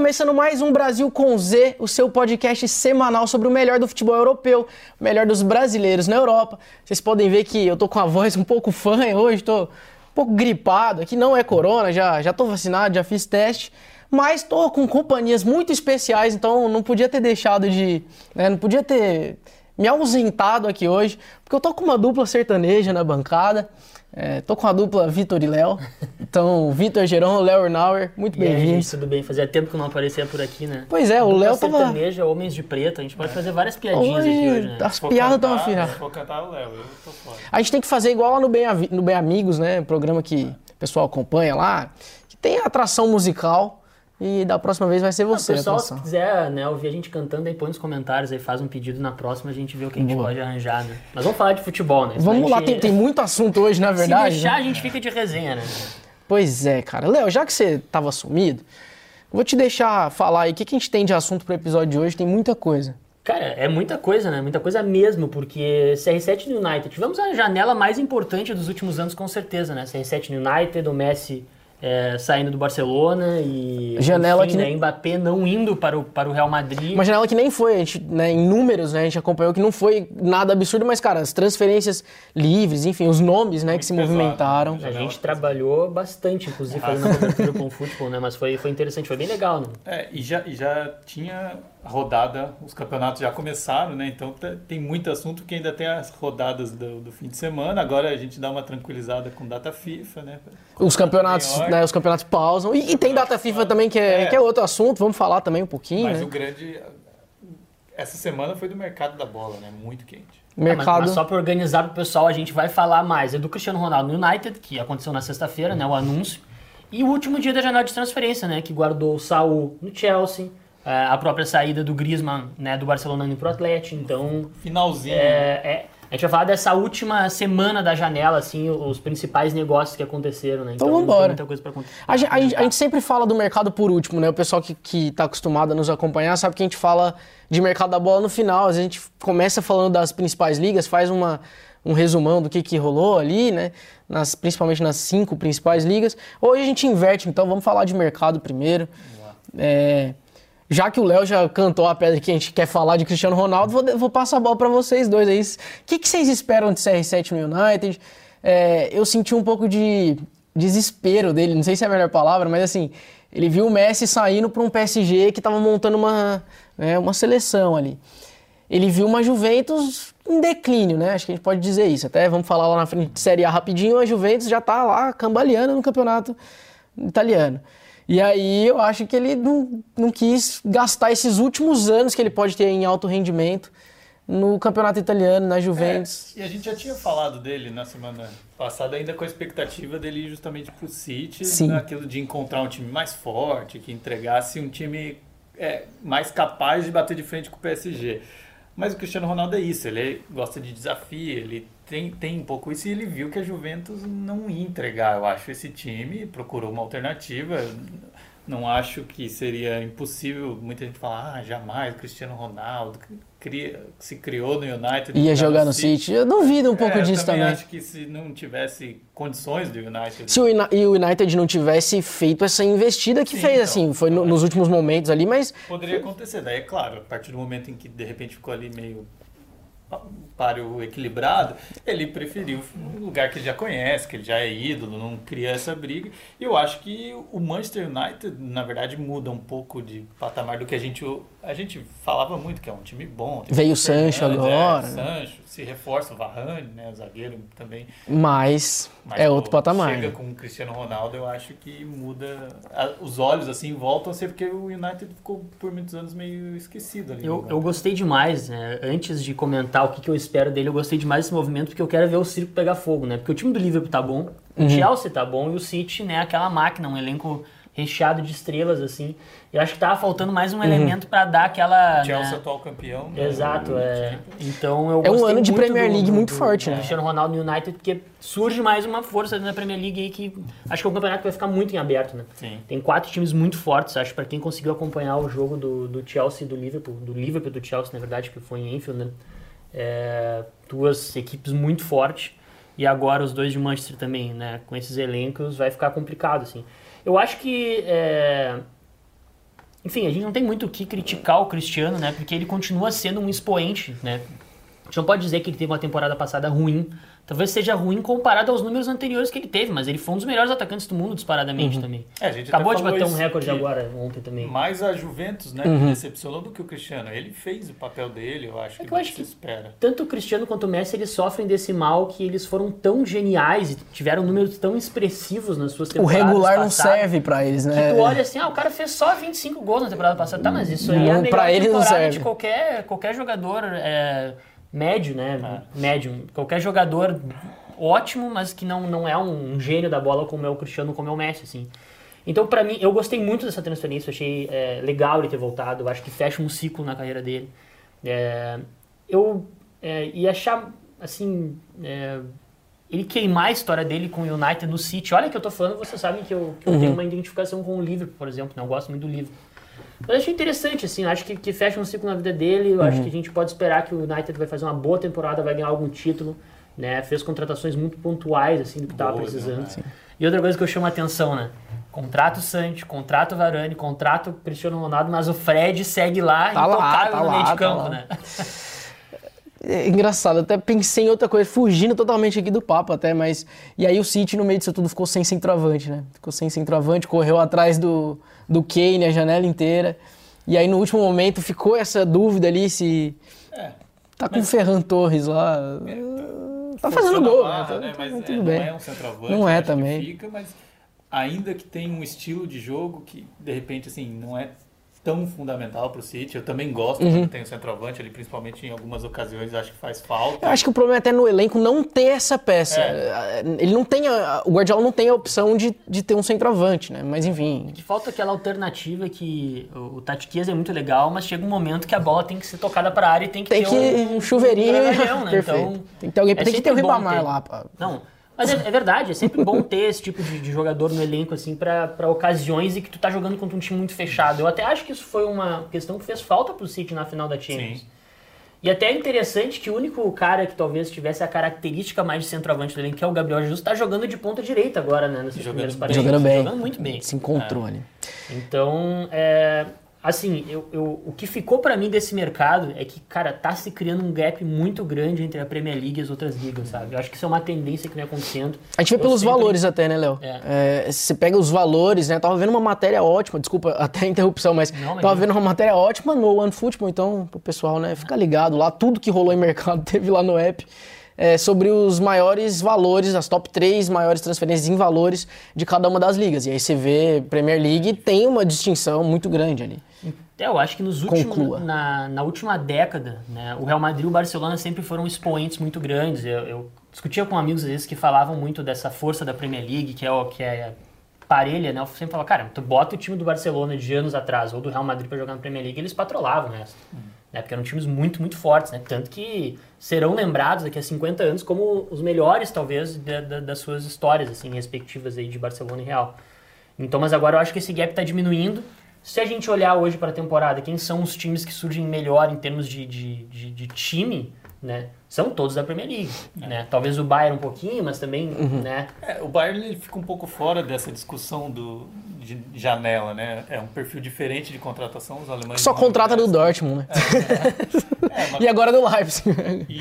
começando mais um Brasil com Z, o seu podcast semanal sobre o melhor do futebol europeu, o melhor dos brasileiros na Europa. Vocês podem ver que eu tô com a voz um pouco fanha hoje, tô um pouco gripado, aqui não é corona, já, já tô vacinado, já fiz teste, mas tô com companhias muito especiais, então não podia ter deixado de, né, não podia ter me ausentado aqui hoje, porque eu tô com uma dupla sertaneja na bancada. É, tô com a dupla Vitor e Léo. Então, Vitor Geron, Léo Ornauer, muito bem-vindos. Tudo bem? Fazia tempo que eu não aparecia por aqui, né? Pois é, o Léo tava. sertaneja, Homens de Preto, a gente pode fazer várias piadinhas Hoje, aqui hoje, né? As piadas estão afinar. Vou cantar o Léo, eu tô fora. A gente tem que fazer igual lá no Bem, no Bem Amigos, né? Programa que o pessoal acompanha lá, que tem atração musical. E da próxima vez vai ser você, o pessoal, se quiser né, ouvir a gente cantando, aí põe nos comentários, aí faz um pedido na próxima, a gente vê o que a gente Boa. pode arranjar, né? Mas vamos falar de futebol, né? Vamos a lá, gente- tem, tem muito assunto hoje, na verdade. Se deixar, né? a gente fica de resenha, né? Pois é, cara. Léo, já que você tava sumido, vou te deixar falar aí o que, que a gente tem de assunto pro episódio de hoje. Tem muita coisa. Cara, é muita coisa, né? Muita coisa mesmo, porque CR7 no United. Tivemos a janela mais importante dos últimos anos, com certeza, né? CR7 no United, o Messi é, saindo do Barcelona e. Janela enfim, que né, Mbappé não indo para o, para o Real Madrid. Uma janela que nem foi, a gente, né, em números, né, a gente acompanhou que não foi nada absurdo, mas, cara, as transferências livres, enfim, os nomes, né, que se pesado, movimentaram. A gente trabalhou bastante, inclusive, fazendo a cobertura com o futebol, né? Mas foi, foi interessante, foi bem legal, né? É, e já, e já tinha rodada, os campeonatos já começaram, né? Então te- tem muito assunto que ainda tem as rodadas do, do fim de semana. Agora a gente dá uma tranquilizada com data FIFA, né? Os campeonatos, né, os campeonatos pausam. E, e tem data FIFA também, que é, É. que é outro assunto, vamos falar também um pouquinho, Mas né? o grande. Essa semana foi do mercado da bola, né? Muito quente. Ah, mas- Mercado. Mas, só para organizar pro pessoal, a gente vai falar mais é do Cristiano Ronaldo no United, que aconteceu na sexta-feira, né? O anúncio. E o último dia da janela de transferência, né? Que guardou o Saul no Chelsea, a própria saída do Griezmann, né? Do Barcelona indo pro Atlético. Então, Finalzinho. né? é, é- a gente vai falar dessa última semana da janela, assim, os principais negócios que aconteceram, né? Então tem vambora. muita coisa para contar. A gente, a gente- a gente sempre fala do mercado por último, né? O pessoal que, que tá acostumado a nos acompanhar sabe que a gente fala de mercado da bola no final. Às vezes a gente começa falando das principais ligas, faz uma, um resumão do que, que rolou ali, né? Nas, principalmente nas cinco principais ligas. Hoje a gente inverte, então vamos falar de mercado primeiro. É, já que o Léo já cantou a pedra que a gente quer falar de Cristiano Ronaldo, vou, vou passar a bola para vocês dois aí. O que, que vocês esperam de CR7 no United? É, eu senti um pouco de desespero dele, não sei se é a melhor palavra, mas assim, ele viu o Messi saindo para um PSG que estava montando uma, né, uma seleção ali. Ele viu uma Juventus em declínio, né? Acho que a gente pode dizer isso. Até vamos falar lá na frente de Série A rapidinho, a Juventus já tá lá cambaleando no campeonato italiano. E aí eu acho que ele não, não quis gastar esses últimos anos que ele pode ter em alto rendimento no campeonato italiano, na Juventus. É, e a gente já tinha falado dele na semana passada, ainda com a expectativa dele ir justamente pro City, Sim. naquilo de encontrar um time mais forte, que entregasse um time é, mais capaz de bater de frente com o PSG. Mas o Cristiano Ronaldo é isso, ele gosta de desafio, ele tem, tem um pouco isso e ele viu que a Juventus não ia entregar, eu acho, esse time, procurou uma alternativa. Não acho que seria impossível. Muita gente fala, ah, jamais Cristiano Ronaldo cria, se criou no United. Ia jogar no City. Eu duvido um pouco é, disso eu também. também. acho que se não tivesse condições do United. Se o, e o United não tivesse feito essa investida que Sim, fez, então, assim, foi no- eu nos últimos momentos ali, mas Poderia acontecer. Daí, é claro, a partir do momento em que de repente ficou ali meio páreo equilibrado, ele preferiu um lugar que ele já conhece, que ele já é ídolo, não cria essa briga. E eu acho que o Manchester United, na verdade, muda um pouco de patamar do que a gente a gente falava muito que é um time bom. tem Veio o Sancho agora, É, né? Sancho, se reforça o Varane, né, o zagueiro também. mas, Mas, é pô, outro patamar. Chega né? com o Cristiano Ronaldo, eu acho que muda. a- os olhos, assim, voltam a ser porque o United ficou por muitos anos meio esquecido ali. Eu, eu gostei demais, né? Antes de comentar o que, que eu espero dele, eu gostei demais desse movimento porque eu quero ver o circo pegar fogo, né? Porque o time do Liverpool tá bom, o Chelsea tá bom e o City, né? Aquela máquina, um elenco recheado de estrelas, assim. Eu acho que tava faltando mais um elemento pra dar aquela. Chelsea né? atual campeão. né, Exato, é. Então eu É um ano de Premier do- League do- muito do- forte, do né? Cristiano Ronaldo no United, porque surge mais uma força na Premier League aí que acho que o campeonato vai ficar muito em aberto, né? Sim. Tem quatro times muito fortes, acho, pra quem conseguiu acompanhar o jogo do, do Chelsea e do Liverpool, do Liverpool e do Chelsea, na verdade, que foi em Enfield, né? É, duas equipes muito fortes. E agora os dois de Manchester também, né? Com esses elencos vai ficar complicado, assim. Eu acho que é, enfim, a gente não tem muito o que criticar o Cristiano, né? Porque ele continua sendo um expoente, né? A gente não pode dizer que ele teve uma temporada passada ruim. Talvez seja ruim comparado aos números anteriores que ele teve, mas ele foi um dos melhores atacantes do mundo disparadamente uhum. também. É, a gente Acabou de bater um recorde que agora ontem também. Mais a Juventus, né, que decepcionou do que o Cristiano. Ele fez o papel dele, eu acho É que, que eu não acho se que espera. Tanto o Cristiano quanto o Messi, eles sofrem desse mal que eles foram tão geniais e tiveram números tão expressivos nas suas O temporadas regular não passadas, serve pra eles, Que né? tu olha assim, ah, o cara fez só 25 gols na temporada passada. Tá, mas isso aí é a Não, melhor pra ele não temporada serve. de qualquer, qualquer jogador é, médio, né? Médio. Qualquer jogador ótimo, mas que não, não é um gênio da bola como é o Cristiano, como é o Messi, assim. Então, pra mim, eu gostei muito dessa transferência, achei é, legal ele ter voltado, eu acho que fecha um ciclo na carreira dele. É, eu é, ia achar, assim, é, ele queimar a história dele com o United no City. Olha que eu tô falando, vocês sabem que eu, que eu tenho uma identificação com o Liverpool, por exemplo, né? eu gosto muito do Liverpool. Eu achei interessante, assim, acho que, que fecha um ciclo na vida dele, eu acho que a gente pode esperar que o United vai fazer uma boa temporada, vai ganhar algum título, né? Fez contratações muito pontuais, assim, do que estava precisando. né? E outra coisa que eu chamo a atenção, né? Contrato Santi, contrato Varane, contrato Cristiano Ronaldo, mas o Fred segue lá Tá lá, intocável tá no meio lá, de tá campo, lá. né? É engraçado, eu até pensei em outra coisa, fugindo totalmente aqui do papo até, mas. E aí o City, no meio disso tudo, ficou sem centroavante, né? Ficou sem centroavante, correu atrás do, do Kane a janela inteira. E aí no último momento ficou essa dúvida ali se. É. Tá com o Ferran Torres lá. Tá fazendo Forçando a gol, barra, né? Tá- tá Mas tudo é, não bem. é um centroavante. Não é acho que também. Fica, mas ainda que tem um estilo de jogo que, de repente, assim, não é tão fundamental pro City. Eu também gosto Uhum. quando tem o centroavante ali, principalmente em algumas ocasiões, acho que faz falta. Eu acho que o problema é até no elenco não ter essa peça. É. Ele não tem. a- o Guardiola não tem a opção de, de ter um centroavante, né? Mas enfim. Que falta aquela alternativa que o, o Tati Chiesa é muito legal, mas chega um momento que a bola tem que ser tocada para a área e tem que Tem ter que. um, Um chuveirinho. gargalhão, né? Perfeito. Então, tem que ter alguém. é tem que ter o Ribamar ter. lá. Pá. Não, mas é, é verdade, é sempre bom ter esse tipo de, de jogador no elenco, assim, pra pra ocasiões e que tu tá jogando contra um time muito fechado. Eu até acho que isso foi uma questão que fez falta pro City na final da Champions. Sim. E até é interessante que o único cara que talvez tivesse a característica mais de centroavante do elenco, que é o Gabriel Jesus, tá jogando de ponta direita agora, né? Nesses Jogando primeiros bem. partidos. Jogando bem. Jogando muito bem. Se encontrou ali. Então, é, assim, eu, eu- o que ficou pra mim desse mercado é que, cara, tá se criando um gap muito grande entre a Premier League e as outras ligas, sabe? Eu acho que isso é uma tendência que vem acontecendo. A gente vê Eu pelos sempre- valores até, né, Léo? É. É, você pega os valores, né? Tava vendo uma matéria ótima, desculpa até a interrupção, mas Não, mas tava vendo uma matéria ótima no OneFootball, então, pro pessoal, né, ficar ligado lá, tudo que rolou em mercado teve lá no app. É, sobre os maiores valores, as top 3 maiores transferências em valores de cada uma das ligas. E aí você vê Premier League tem uma distinção muito grande ali. É, eu acho que nos últimos, na, na última década, né, o Real Madrid e o Barcelona sempre foram expoentes muito grandes. Eu, eu discutia com amigos às vezes que falavam muito dessa força da Premier League, que é, o- que é parelha, né? Eu sempre falava, cara, tu bota o time do Barcelona de anos atrás ou do Real Madrid pra jogar na Premier League, eles patrolavam o resto. Né? Porque eram times muito, muito fortes, né? Tanto que serão lembrados daqui a 50 anos como os melhores, talvez, da- da- das suas histórias, assim, respectivas aí de Barcelona e Real. Então, mas agora eu acho que esse gap está diminuindo. Se a gente olhar hoje para a temporada, quem são os times que surgem melhor em termos de, de, de, de time, né? São todos da Premier League, né? Talvez o Bayern um pouquinho, mas também, né? É, o Bayern ele fica um pouco fora dessa discussão do, de janela, né? É um perfil diferente de contratação, os alemães... Só contrata do. Dortmund, né? É, mas- E agora do Leipzig. E,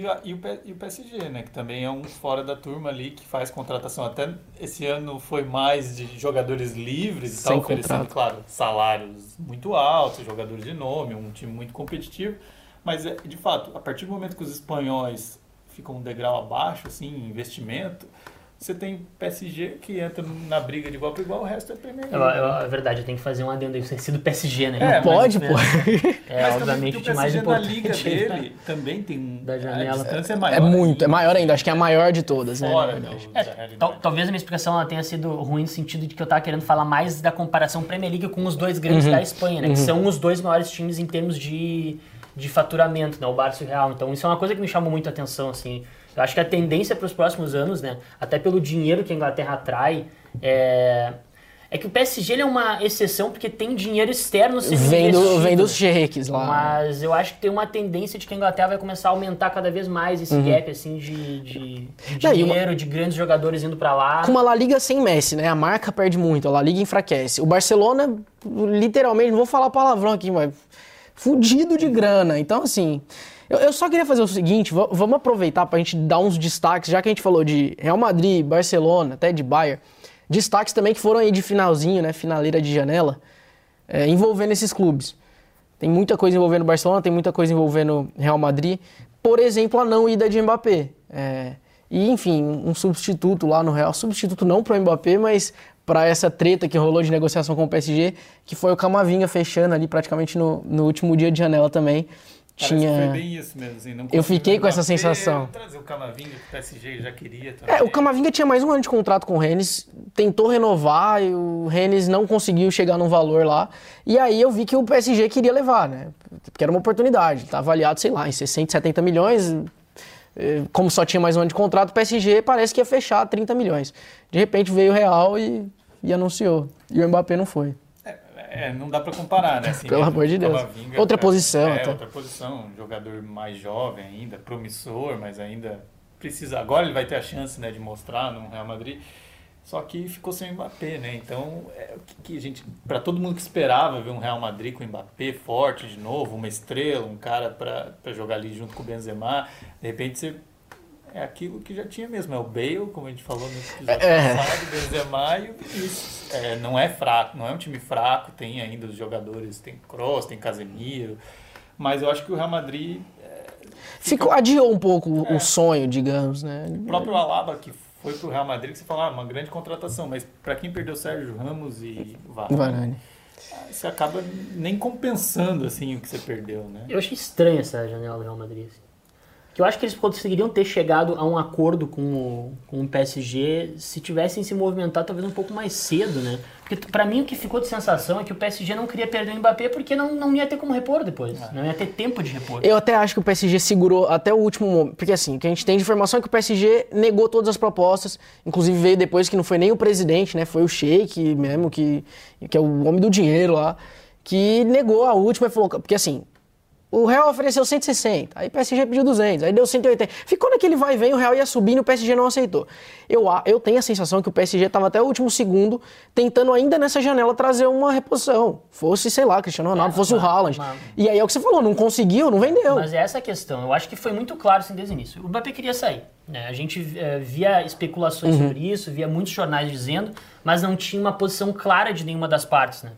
e, a- e o, e o PSG, né? Que também é um fora da turma ali que faz contratação. Até esse ano foi mais de jogadores livres e Sem tal, oferecendo, contrato. claro, salários muito altos, jogadores de nome, um time muito competitivo. Mas, é, de fato, a partir do momento que os espanhóis ficam um degrau abaixo, assim, em investimento, você tem PSG que entra na briga de igual para igual, o resto é Premier Eu, League. eu, é verdade, eu tenho que fazer um adendo aí. Você é sido PSG, né? É, mas- Pode, pô. É, Mas obviamente, também o mais PSG na liga importante. dele também tem um- Da janela. A distância é maior. É muito, é maior ainda. Acho que é a maior de todas, né? Fora da É, talvez a minha explicação ela tenha sido ruim no sentido de que eu tava querendo falar mais da comparação Premier League com os dois grandes da Espanha, né? Que são os dois maiores times em termos de, de faturamento, né? O Barça e o Real. Então isso é uma coisa que me chamou muito a atenção, assim. Eu acho que a tendência para os próximos anos, né? Até pelo dinheiro que a Inglaterra atrai, é, É que o PSG é uma exceção porque tem dinheiro externo sendo Vem, do, vem dos né? cheques lá. Mas eu acho que tem uma tendência de que a Inglaterra vai começar a aumentar cada vez mais esse gap assim de, de, de e uma- dinheiro, de grandes jogadores indo pra lá. Com uma La Liga sem Messi, né? A marca perde muito, a La Liga enfraquece. O Barcelona, literalmente, não vou falar palavrão aqui, mas fudido de grana. Então, assim, eu, eu só queria fazer o seguinte, va- vamos aproveitar pra gente dar uns destaques, já que a gente falou de Real Madrid, Barcelona, até de Bayern, destaques também que foram aí de finalzinho, né? Finaleira de janela, é, envolvendo esses clubes. Tem muita coisa envolvendo Barcelona, tem muita coisa envolvendo Real Madrid. Por exemplo, a não ida de Mbappé. É, e, enfim, um substituto lá no Real. Substituto não para o Mbappé, mas para essa treta que rolou de negociação com o PSG, que foi o Camavinga fechando ali praticamente no, no último dia de janela também. Parece Tinha... foi bem isso mesmo. Assim, Eu fiquei com essa sensação. Trazer o Camavinga que o PSG já queria também. É, o Camavinga tinha mais um ano de contrato com o Rennes, tentou renovar e o Rennes não conseguiu chegar num valor lá. E aí eu vi que o PSG queria levar, né? Porque era uma oportunidade. Tá avaliado, sei lá, em 60, 70 milhões. Eh, Como só tinha mais um ano de contrato, o PSG parece que ia fechar 30 milhões. De repente veio o Real e, e anunciou. E o Mbappé não foi. É, não dá pra comparar, né? Assim, Pelo amor de Deus. Camavinga, Outra é, posição É, até. outra posição. Um jogador mais jovem ainda, promissor, mas ainda precisa. Agora ele vai ter a chance né, de mostrar no Real Madrid. Só que ficou sem o Mbappé, né? Então, é o que, que a gente. Pra todo mundo que esperava ver um Real Madrid com o Mbappé forte de novo, uma estrela, um cara pra jogar ali junto com o Benzema, de repente você. É aquilo que já tinha mesmo, é o Bale, como a gente falou no episódio É. passado, o Benzema e o Vinícius. É, não é fraco, não é um time fraco, tem ainda os jogadores, tem Kroos, tem Casemiro, mas eu acho que o Real Madrid, Ficou, adiou um pouco o- o sonho, digamos, né? o próprio Alaba que foi pro Real Madrid, que você fala, ah, uma grande contratação, mas para quem perdeu Sérgio Ramos e Varane, Varane. você acaba nem compensando assim o que você perdeu, né? Eu achei estranha essa janela do Real Madrid. assim. Que eu acho que eles conseguiriam ter chegado a um acordo com o, com o PSG se tivessem se movimentado talvez um pouco mais cedo, né? Porque pra mim o que ficou de sensação é que o PSG não queria perder o Mbappé porque não, não ia ter como repor depois. Não ia ter tempo de repor. Eu até acho que o PSG segurou até o último momento. Porque assim, o que a gente tem de informação é que o PSG negou todas as propostas. Inclusive veio depois que não foi nem o presidente, né? Foi o Sheik mesmo, que, que é o homem do dinheiro lá, que negou a última e falou. Porque assim. O Real ofereceu 160, aí o PSG pediu 200, aí deu 180. Ficou naquele vai e vem, o Real ia subindo e o PSG não aceitou. Eu, eu tenho a sensação que o PSG estava até o último segundo tentando ainda nessa janela trazer uma reposição. Fosse, sei lá, Cristiano Ronaldo, É, fosse o uma- Haaland. uma- E aí é o que você falou, não conseguiu, não vendeu. Mas é essa a questão. Eu acho que foi muito claro assim desde o início. O Mbappé queria sair. né? A gente eh, via especulações Uhum. sobre isso, via muitos jornais dizendo, mas não tinha uma posição clara de nenhuma das partes, né?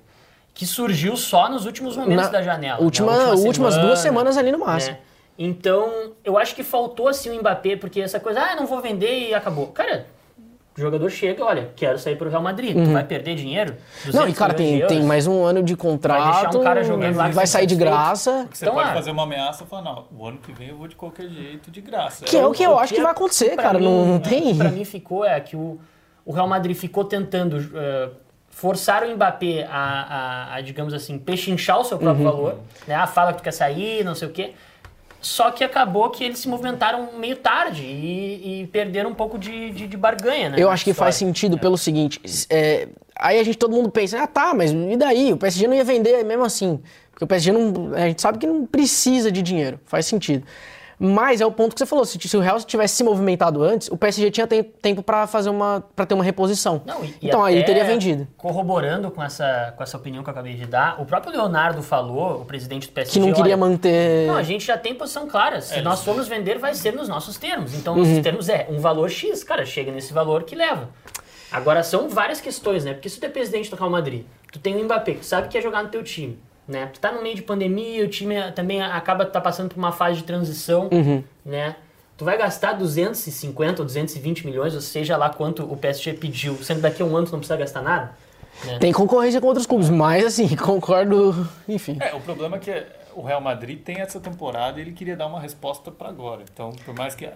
Que surgiu só nos últimos momentos Na da janela. última- na última últimas semana, duas semanas ali no máximo. né? Então, eu acho que faltou assim o Mbappé, porque essa coisa, ah, não vou vender e acabou. Cara, o jogador chega, olha, quero sair pro Real Madrid. Tu vai perder dinheiro? Uhum. Não, e 200 cara, tem, tem mais um ano de contrato. deixar um cara jogando lá que vai sair de graça. Porque você Então, pode ah, fazer uma ameaça e falar, não, o ano que vem eu vou de qualquer jeito, de graça. Que é o que eu acho que é- vai acontecer, pra cara. mim, não, não é, tem. Pra mim ficou é que o, o Real Madrid ficou tentando eh, forçar o Mbappé a, a, a, digamos assim, pechinchar o seu Uhum. próprio valor. Né? Ah, fala que tu quer sair, não sei o quê. Só que acabou que eles se movimentaram meio tarde e, e perderam um pouco de, de, de barganha, né? Eu acho que faz história. sentido pelo seguinte. é, aí a gente, todo mundo pensa, ah tá, mas e daí? O PSG não ia vender mesmo assim. Porque o PSG não. A gente sabe que não precisa de dinheiro. Faz sentido. Mas é o ponto que você falou. Se, se o Real tivesse se movimentado antes, o PSG tinha tem- tempo pra fazer uma. para ter uma reposição. Não, e- e então aí ele até teria vendido. Corroborando com essa, com essa opinião que eu acabei de dar, o próprio Leonardo falou, o presidente do PSG, Que não queria olha, manter. Não, a gente já tem posição clara. Se É, nós formos vender, vai ser nos nossos termos. Então, Uhum. nossos termos é um valor X. Cara, chega nesse valor que leva. Agora, são várias questões, né? Porque se tu é presidente do Real Madrid, tu tem o Mbappé, que tu sabe que quer jogar no teu time, né? Tu tá no meio de pandemia, o time também acaba tá passando por uma fase de transição, Uhum. né? Tu vai gastar 250 ou 220 milhões, ou seja lá quanto o PSG pediu, sendo daqui a um ano tu não precisa gastar nada? Né? Tem concorrência com outros clubes, mas assim, concordo. Enfim. É, o problema é que o Real Madrid tem essa temporada e ele queria dar uma resposta para agora. Então, por mais que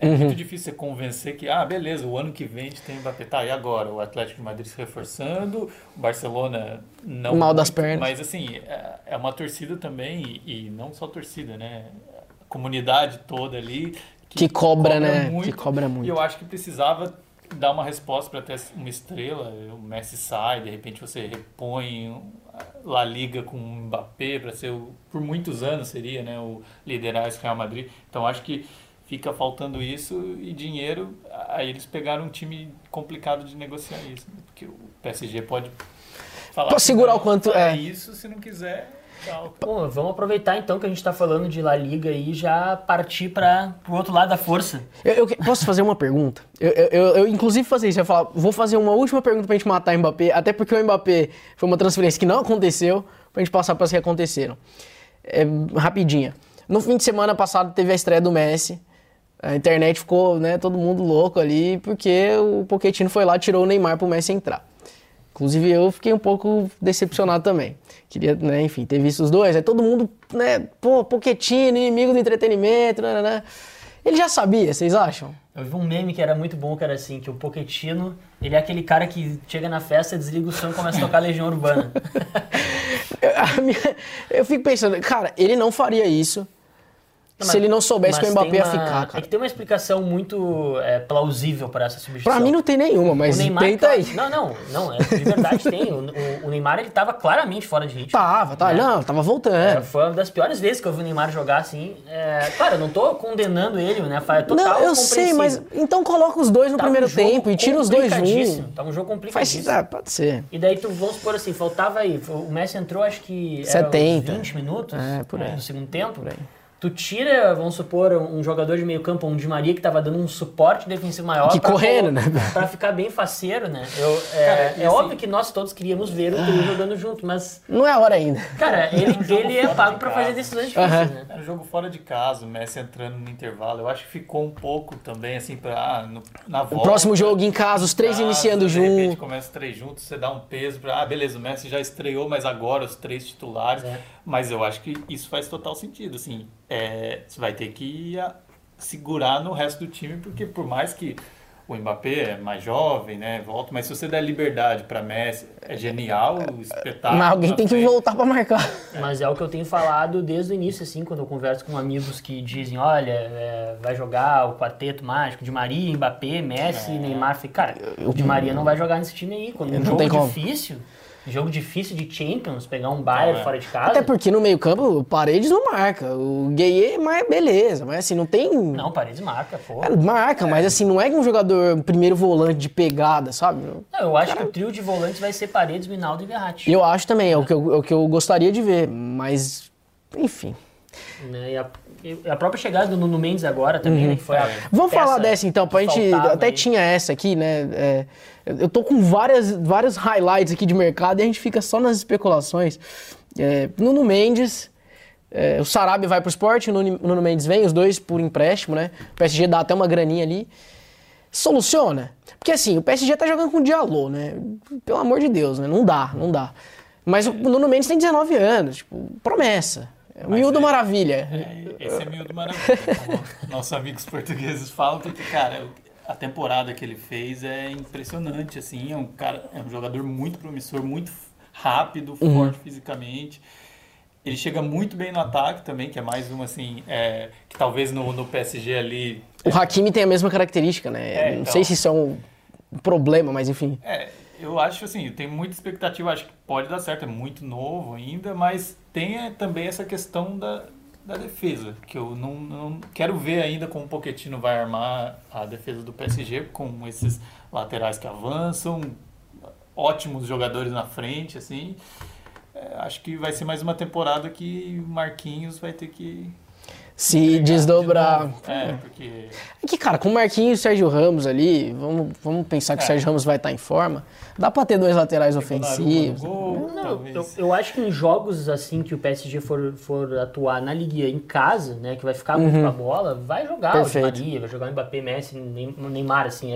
é Uhum. muito difícil você convencer que, ah, beleza, o ano que vem a gente tem Mbappé. Tá, e agora? O Atlético de Madrid se reforçando, o Barcelona não. Mal das muito, pernas. Mas, assim, é- é uma torcida também, e, e não só torcida, né? A comunidade toda ali. Que cobra, né? Que cobra muito. E eu acho que precisava dar uma resposta para ter uma estrela, o Messi sai, de repente você repõe La Liga com o Mbappé para ser o, por muitos anos seria, né, o liderar esse Real Madrid. Então acho que fica faltando isso e dinheiro, aí eles pegaram um time complicado de negociar isso, né? porque o PSG pode falar Pode segurar o quanto é isso se não quiser Bom, vamos aproveitar então que a gente está falando de La Liga e já partir para o outro lado da força. Eu, eu posso fazer uma pergunta? Eu, eu, eu, inclusive, fazer isso. Eu falar, vou fazer uma última pergunta para a gente matar o Mbappé, até porque o Mbappé foi uma transferência que não aconteceu, para a gente passar para as que aconteceram. É, rapidinha. No fim de semana passado teve a estreia do Messi. A internet ficou, né, todo mundo louco ali, porque o Pochettino foi lá tirou o Neymar para o Messi entrar. Inclusive eu fiquei um pouco decepcionado também. Queria, né, enfim, ter visto os dois. Aí todo mundo, né, pô, Poquetino, inimigo do entretenimento, né, né, né. Ele já sabia, vocês acham? Eu vi um meme que era muito bom, que era assim, que o Poquetino, ele é aquele cara que chega na festa, desliga o som e começa a tocar Legião Urbana. eu fico pensando, cara, ele não faria isso não, se ele não soubesse que o Mbappé ia ficar, cara. É que tem uma explicação muito é, plausível para essa substituição. Pra mim não tem nenhuma, mas Neymar, tenta aí. Não, não, não, é, de verdade tem. O, o, Neymar, ele tava claramente fora de ritmo. Tava, tá, né? não, tava voltando. É, foi uma das piores vezes que eu vi o Neymar jogar assim. É, claro, eu não tô condenando ele, né? É total Não, eu sei, mas então coloca os dois no tava primeiro um tempo e tira os dois juntos. Tava um jogo complicadíssimo. Faz, ah, pode ser. E daí tu, vamos supor assim, faltava aí, o Messi entrou acho que 70. 20 minutos é, por aí. no segundo tempo. Por aí. Tu tira, vamos supor, um jogador de meio campo, um Di Maria que estava dando um suporte defensivo maior. Que correndo, né? Pra ficar bem faceiro, né? Eu, é, cara, é assim, óbvio que nós todos queríamos ver o trio jogando junto, mas. Não é a hora ainda. Cara, ele, ele é pago para fazer decisões difíceis, uhum. né? Era um jogo fora de casa, o Messi entrando no intervalo. Eu acho que ficou um pouco também, assim, pra, ah, no, na volta. O próximo jogo em casa, os três casa, iniciando juntos. De repente começa os três juntos, você dá um peso pra. Ah, beleza, o Messi já estreou, mas agora os três titulares. É. Mas eu acho que isso faz total sentido, assim. É, você vai ter que segurar no resto do time, porque por mais que o Mbappé é mais jovem, né? Volta, mas se você der liberdade para Messi, é genial, espetáculo. Mas alguém tem que voltar para marcar. É. Mas é o que eu tenho falado desde o início, assim, quando eu converso com amigos que dizem, olha, é, vai jogar o quarteto mágico de Maria, Mbappé, Messi, é. Neymar. Falei, cara, o Di Maria não vai jogar nesse time aí. Quando um jogo difícil, como. Jogo difícil de Champions, pegar um Bayern é. fora de casa. Até porque no meio campo o Paredes não marca. O Gueye, mas beleza. Mas assim, não tem... Não, Paredes marca, pô. É, marca, é. mas assim, não é um jogador primeiro volante de pegada, sabe? Não, eu acho Cara... que o trio de volantes vai ser Paredes, Minaldo e Verratti. Eu acho também, é, o, que eu, é o que eu gostaria de ver. Mas, enfim... Né, e a, e a, própria chegada do Nuno Mendes agora também, uhum. né, que foi a Vamos falar dessa então, pra gente. Até aí. tinha essa aqui, né? É, eu tô com várias, vários highlights aqui de mercado e a gente fica só nas especulações. É, Nuno Mendes, é, o Sarabia vai pro esporte, o Nuno, Nuno Mendes vem, os dois por empréstimo, né? O PSG dá até uma graninha ali. Soluciona? Porque assim, o PSG tá jogando com o Diallo, né? Pelo amor de Deus, né? Não dá, não dá. Mas o Nuno Mendes tem 19 anos, tipo, promessa. É miúdo é, Maravilha. É, esse é miúdo Maravilha. Nossos amigos portugueses falam, porque, cara, a temporada que ele fez é impressionante, assim, é um cara, é um jogador muito promissor, muito rápido, uhum. forte fisicamente. Ele chega muito bem no ataque também, que é mais um assim, é, que talvez no, no PSG ali. O Hakimi tem a mesma característica, né? É, Não então, sei se isso é um problema, mas enfim. É, eu acho assim, eu tenho muita expectativa, acho que pode dar certo, é muito novo ainda, mas tem é, também essa questão da, da defesa, que eu não, não quero ver ainda como o Pochettino vai armar a defesa do PSG com esses laterais que avançam, ótimos jogadores na frente, assim. É, acho que vai ser mais uma temporada que Marquinhos vai ter que se desdobrar. De é, porque. É que, cara, com o Marquinhos e o Sérgio Ramos ali, vamos, vamos pensar que é. o Sérgio Ramos vai estar em forma. Dá pra ter dois laterais ofensivos. Gol, não, eu, eu, acho que em jogos assim que o PSG for, for atuar na Liga em casa, né, que vai ficar muito uhum. com a bola, vai jogar Perfeito. o Maria, vai jogar o Mbappé, Messi, Neymar, assim.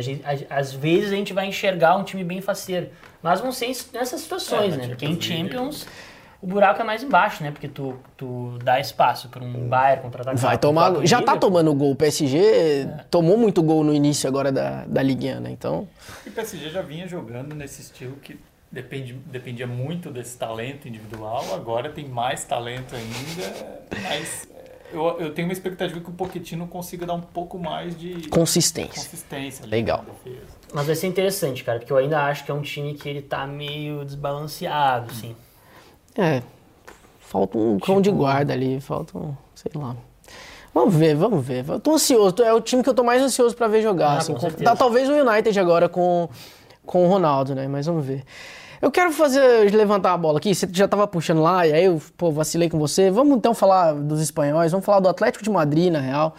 às vezes a gente vai enxergar um time bem faceiro. Mas vão ser nessas situações, é, né? Porque em Champions o buraco é mais embaixo, né? Porque tu, tu dá espaço para um Bayern contra-atacar. Vai tomar. Já tá tomando gol. O PSG é. tomou muito gol no início agora da, da Ligue né? Então. E o PSG já vinha jogando nesse estilo que depende, dependia muito desse talento individual. Agora tem mais talento ainda, mas eu, eu tenho uma expectativa que o Pochettino consiga dar um pouco mais de Consistência. consistência. Legal. Mas vai ser interessante, cara, porque eu ainda acho que é um time que ele tá meio desbalanceado, assim. É. Falta um cão de guarda ali, falta um, sei lá. Vamos ver, vamos ver. Eu tô ansioso, é o time que eu tô mais ansioso pra ver jogar. Ah, assim, com com- tá, talvez o United agora com, com o Ronaldo, né? Mas vamos ver. Eu quero fazer, levantar a bola aqui, você já tava puxando lá, e aí eu, pô, vacilei com você. Vamos então falar dos espanhóis, vamos falar do Atlético de Madrid, na real.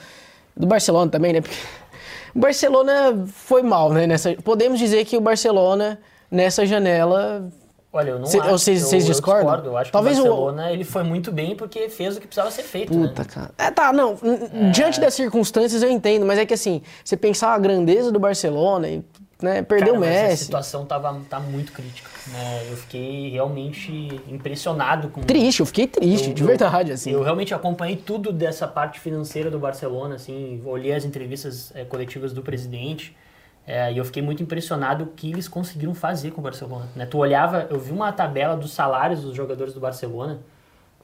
Do Barcelona também, né? Porque o Barcelona foi mal, né? Nessa, podemos dizer que o Barcelona, nessa janela, Olha, eu não Cê- acho. vocês- eu, vocês eu discordam? discordo. Eu acho Talvez que o- o Barcelona ele foi muito bem porque fez o que precisava ser feito, né? Puta, cara. É, tá, não. n- Diante das circunstâncias eu entendo, mas é que assim, você pensar a grandeza do Barcelona e né, perdeu o Cara, mas a Messi. situação tava, tá muito crítica, né? Eu fiquei realmente impressionado com... Triste, eu fiquei triste, Eu- de eu- verdade, assim. Eu realmente acompanhei tudo dessa parte financeira do Barcelona, assim, olhei as entrevistas eh, coletivas do presidente eh, e eu fiquei muito impressionado o que eles conseguiram fazer com o Barcelona. Né? Tu olhava, eu vi uma tabela dos salários dos jogadores do Barcelona,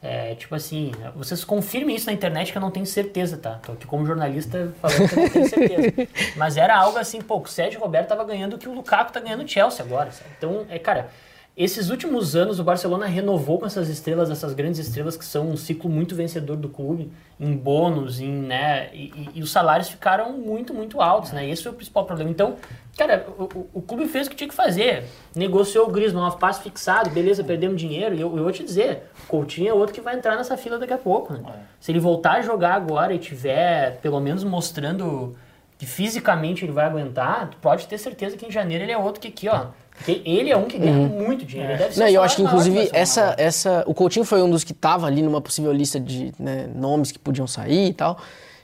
eh, tipo assim, vocês confirmem isso na internet que eu não tenho certeza, tá? Tô aqui como jornalista falando que eu não tenho certeza. Mas era algo assim, pô, o Sérgio Roberto tava ganhando o que o Lukaku tá ganhando no Chelsea agora, sabe? Então, é, cara, esses últimos anos o Barcelona renovou com essas estrelas, essas grandes estrelas que são um ciclo muito vencedor do clube, em bônus, em, né, e, e- os salários ficaram muito, muito altos, né? Esse foi o principal problema. Então, cara, o, o- clube fez o que tinha que fazer. Negociou o Griezmann, passe fixado, beleza, perdemos dinheiro. E eu, eu vou te dizer, o Coutinho é outro que vai entrar nessa fila daqui a pouco, né? Se ele voltar a jogar agora e tiver, pelo menos, mostrando que fisicamente ele vai aguentar, tu pode ter certeza que em janeiro ele é outro que aqui, ó. Porque ele é um que ganha muito dinheiro. Ele deve ser Não, o eu acho que, inclusive, Barcelona essa, essa. O Coutinho foi um dos que tava ali numa possível lista de né, nomes que podiam sair e tal.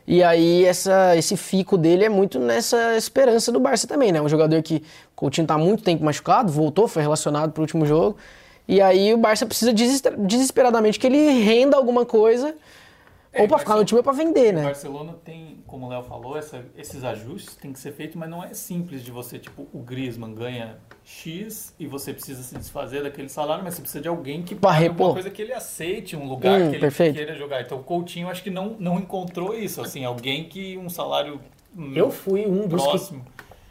E aí, essa, esse fico dele é muito nessa esperança do Barça também, né? Um jogador que o Coutinho tá há muito tempo machucado, voltou, foi relacionado pro último jogo. E aí, o Barça precisa desesper- desesperadamente que ele renda alguma coisa, É, ou pra ficar no time ou pra vender, O né? Barcelona tem, como o Léo falou, essa- esses ajustes têm que ser feitos, mas não é simples de você, tipo, o Griezmann ganha X e você precisa se desfazer daquele salário, mas você precisa de alguém que pague alguma coisa que ele aceite, um lugar Hum, que ele perfeito. queira jogar. Então o Coutinho acho que não, não encontrou isso, assim, alguém que um salário hum, Eu fui um dos que próximo.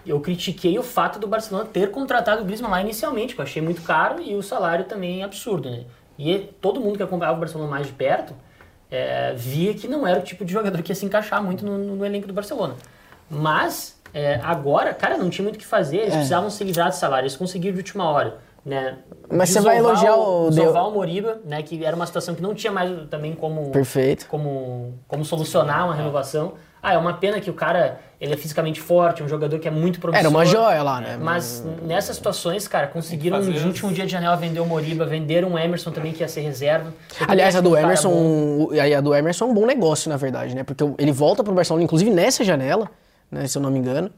eu critiquei o fato do Barcelona ter contratado o Griezmann lá inicialmente, que eu achei muito caro e o salário também absurdo, né? E todo mundo que acompanhava o Barcelona mais de perto é, via que não era o tipo de jogador que ia se encaixar muito no, no elenco do Barcelona. Mas é, agora, cara, não tinha muito o que fazer, eles precisavam se livrar de salário, eles conseguiram de última hora. Né? Mas você vai elogiar o- desovar o Moriba, né, que era uma situação que não tinha mais também como Perfeito. como, como solucionar uma renovação. Ah, é uma pena que o cara ele é fisicamente forte, um jogador que é muito promissor. Era uma joia lá, né? Mas nessas situações, cara, conseguiram no último dia de janela vender o Moriba, venderam o Emerson também, que ia ser reserva. Aliás, a do um. Emerson, aí a do Emerson é um bom negócio, na verdade, né? Porque ele volta pro Barcelona, inclusive nessa janela, né, se eu não me engano.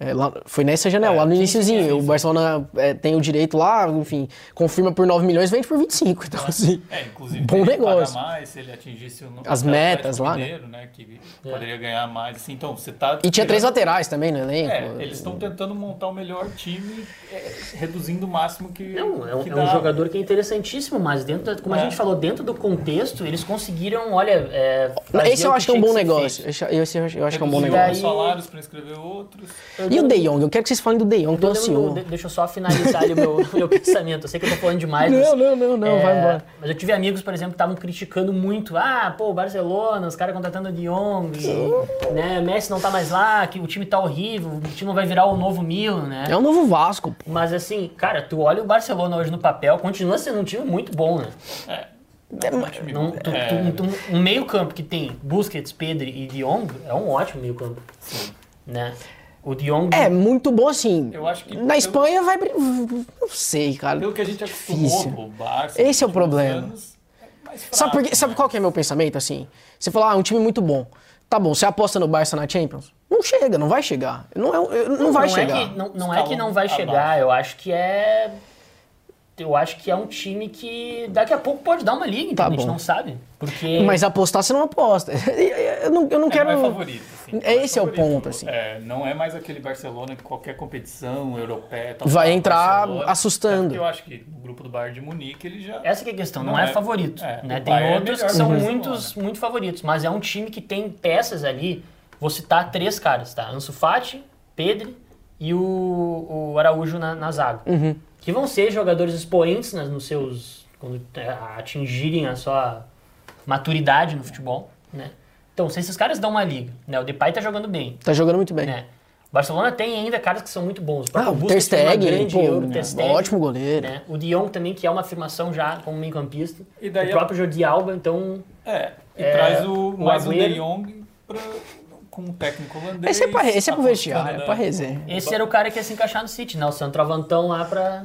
É, lá- foi nessa janela, É, lá no sim, o. Barcelona é, tem o direito lá, enfim, confirma por 9 milhões, vende por 25. Então, assim, É, inclusive, Bom negócio. mais se ele atingisse o As o metas lá, né? Mineiro, né? Que poderia ganhar mais. Assim, então, você tá e tinha três laterais também no elenco. É, eles estão tentando montar o melhor time, é, reduzindo o máximo que. Não, é um, que é um jogador que é interessantíssimo, mas dentro, da- como a É. gente falou, dentro do contexto, eles conseguiram, olha. É, Esse eu acho que é um bom negócio. Esse, eu acho- eu acho que é um bom negócio. os salários para inscrever outros. E o De Jong? Eu quero que vocês falem do De Jong, tô ansioso. de- deixa eu só finalizar ali o meu, meu pensamento. Eu sei que eu tô falando demais, mas Não, não, não, não, É, vai embora. Mas eu tive amigos, por exemplo, que estavam criticando muito. Ah, pô, o Barcelona, os caras contratando o De Jong, e, né, Messi não tá mais lá, que o time tá horrível, o time vai virar o novo Milan, né? É o novo Vasco. pô. Mas assim, cara, tu olha o Barcelona hoje no papel, continua sendo um time muito bom, né? É, um time Não, tu- É, tu- tu- um meio campo que tem Busquets, Pedri e De Jong é um ótimo meio campo, né? O De Jong... É, muito bom assim. Eu acho que Na pelo- Espanha vai. Não sei, cara. Pelo que a gente acostumou Difícil. do Barça. Esse é o problema. anos, é mais Sabe, por fraco, quê? sabe né? qual que é meu pensamento, assim? Você fala, ah, um time muito bom. Tá bom, você aposta no Barça na Champions? Não chega, não vai chegar. Não, é, não vai não chegar. É que, não, não é que não vai chegar, eu acho que é... eu acho que é um time que daqui a pouco pode dar uma liga, então Tá a gente bom. não sabe. Porque Mas apostar você não aposta. Eu não, eu não É, quero. não é favorito, assim. É, Não esse é o favorito. ponto, assim. É, não é mais aquele Barcelona que qualquer competição europeia... tal, Vai entrar Barcelona. assustando. É eu acho que no grupo do Bayern de Munique ele já... essa que é a questão, não, Não é, é- favorito. é, né? o Tem Bayern é outros que são o muitos, muito favoritos, mas é um time que tem peças ali. Vou citar três caras, tá? Ansu Fati, Pedri e o, o Araújo na, na zaga. Uhum. Que vão ser jogadores expoentes nas, nos seus. quando é, atingirem a sua maturidade no futebol, né? Então, se esses caras dão uma liga, né? O Depay tá jogando bem, Tá jogando muito bem. né? O Barcelona tem ainda caras que são muito bons. O Ah, o Ter Stegen, grande pô, Euro, um Ter Stegen, ótimo goleiro. né? O Dion também, que é uma afirmação já como meio campista. E daí o é- próprio Jordi Alba, então... É, e É, traz o, mais o De. Jong pra, com o técnico holandês. Esse é, pra, esse é pro apostando, vestiário, é né? pra resenha. Esse era o cara que ia se encaixar no City, né? O centroavantão lá pra...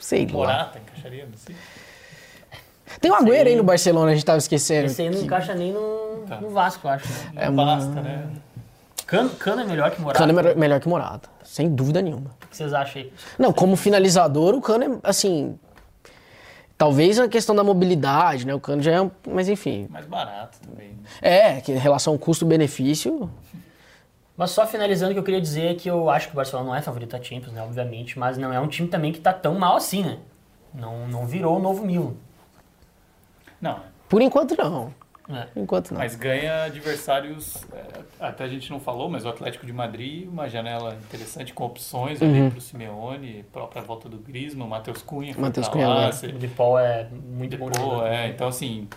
Sei lá. Morata encaixaria no City? Tem o Agüero aí no Barcelona, a gente tava esquecendo. Esse aí não que encaixa nem no, Tá. no Vasco, eu acho. né? É basta, uma- né? Cano, Cano é melhor que Morata. Cano é melhor, melhor que Morata, sem dúvida nenhuma. O que vocês acham aí? Não, como finalizador, o Cano é, assim... Talvez a questão da mobilidade, né? O Cano já é um... Mas enfim. Mais barato também. né? É, que em relação ao custo-benefício... Mas só finalizando, o que eu queria dizer é que eu acho que o Barcelona não é favorito a Champions, né? Obviamente, mas não é um time também que tá tão mal assim, né? Não, não virou o novo Milan. Não, Por enquanto, não. Por enquanto, não. mas ganha adversários. é, até a gente não falou, mas o Atlético de Madrid, uma janela interessante com opções Uhum. ali pro Simeone, própria volta do Griezmann, o Matheus Cunha. Matheus Cunha lá, se- O De Paul é muito bom Pô, jogador. é, então assim,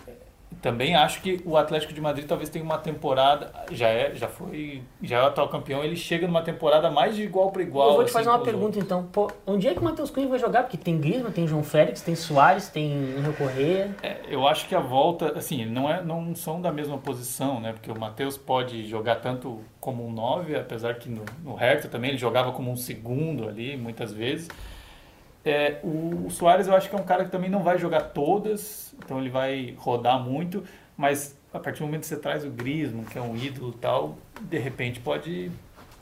também acho que o Atlético de Madrid talvez tenha uma temporada, já é, já foi, já é o atual campeão, ele chega numa temporada mais de igual para igual. eu vou te assim, fazer uma pergunta então. Pô, onde é que o Matheus Cunha vai jogar? Porque tem Griezmann, tem João Félix, tem Soares, tem Angel Correa. É, eu acho que a volta, assim, não, é, não são da mesma posição, né? Porque o Matheus pode jogar tanto como um 9, apesar que no, no Hertha também ele jogava como um segundo ali, muitas vezes. É, o, Soares eu acho que é um cara que também não vai jogar todas, então ele vai rodar muito, mas a partir do momento que você traz o Griezmann, que é um ídolo e tal, de repente pode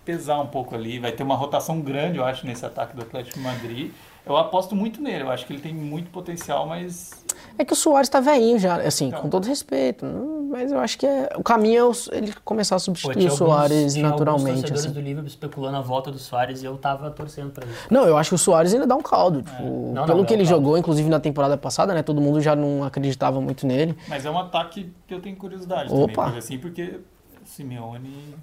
pesar um pouco ali, vai ter uma rotação grande, eu acho, nesse ataque do Atlético Madrid. Eu aposto muito nele, eu acho que ele tem muito potencial, mas É que o Soares tá velhinho já, assim, Então. com todo respeito. não- Mas eu acho que é, o caminho é o- ele começar a Pô, substituir tinha o Soares alguns- alguns naturalmente. torcedores assim. do Liverpool especulando a volta do Soares e eu tava torcendo pra isso. Não, eu acho que o Soares ainda dá um caldo. Tipo, Não, pelo não, que ele caldo. jogou, inclusive na temporada passada, né? Todo mundo já não acreditava muito nele. Mas é um ataque que eu tenho curiosidade Opa. também, porque, assim, porque o Simeone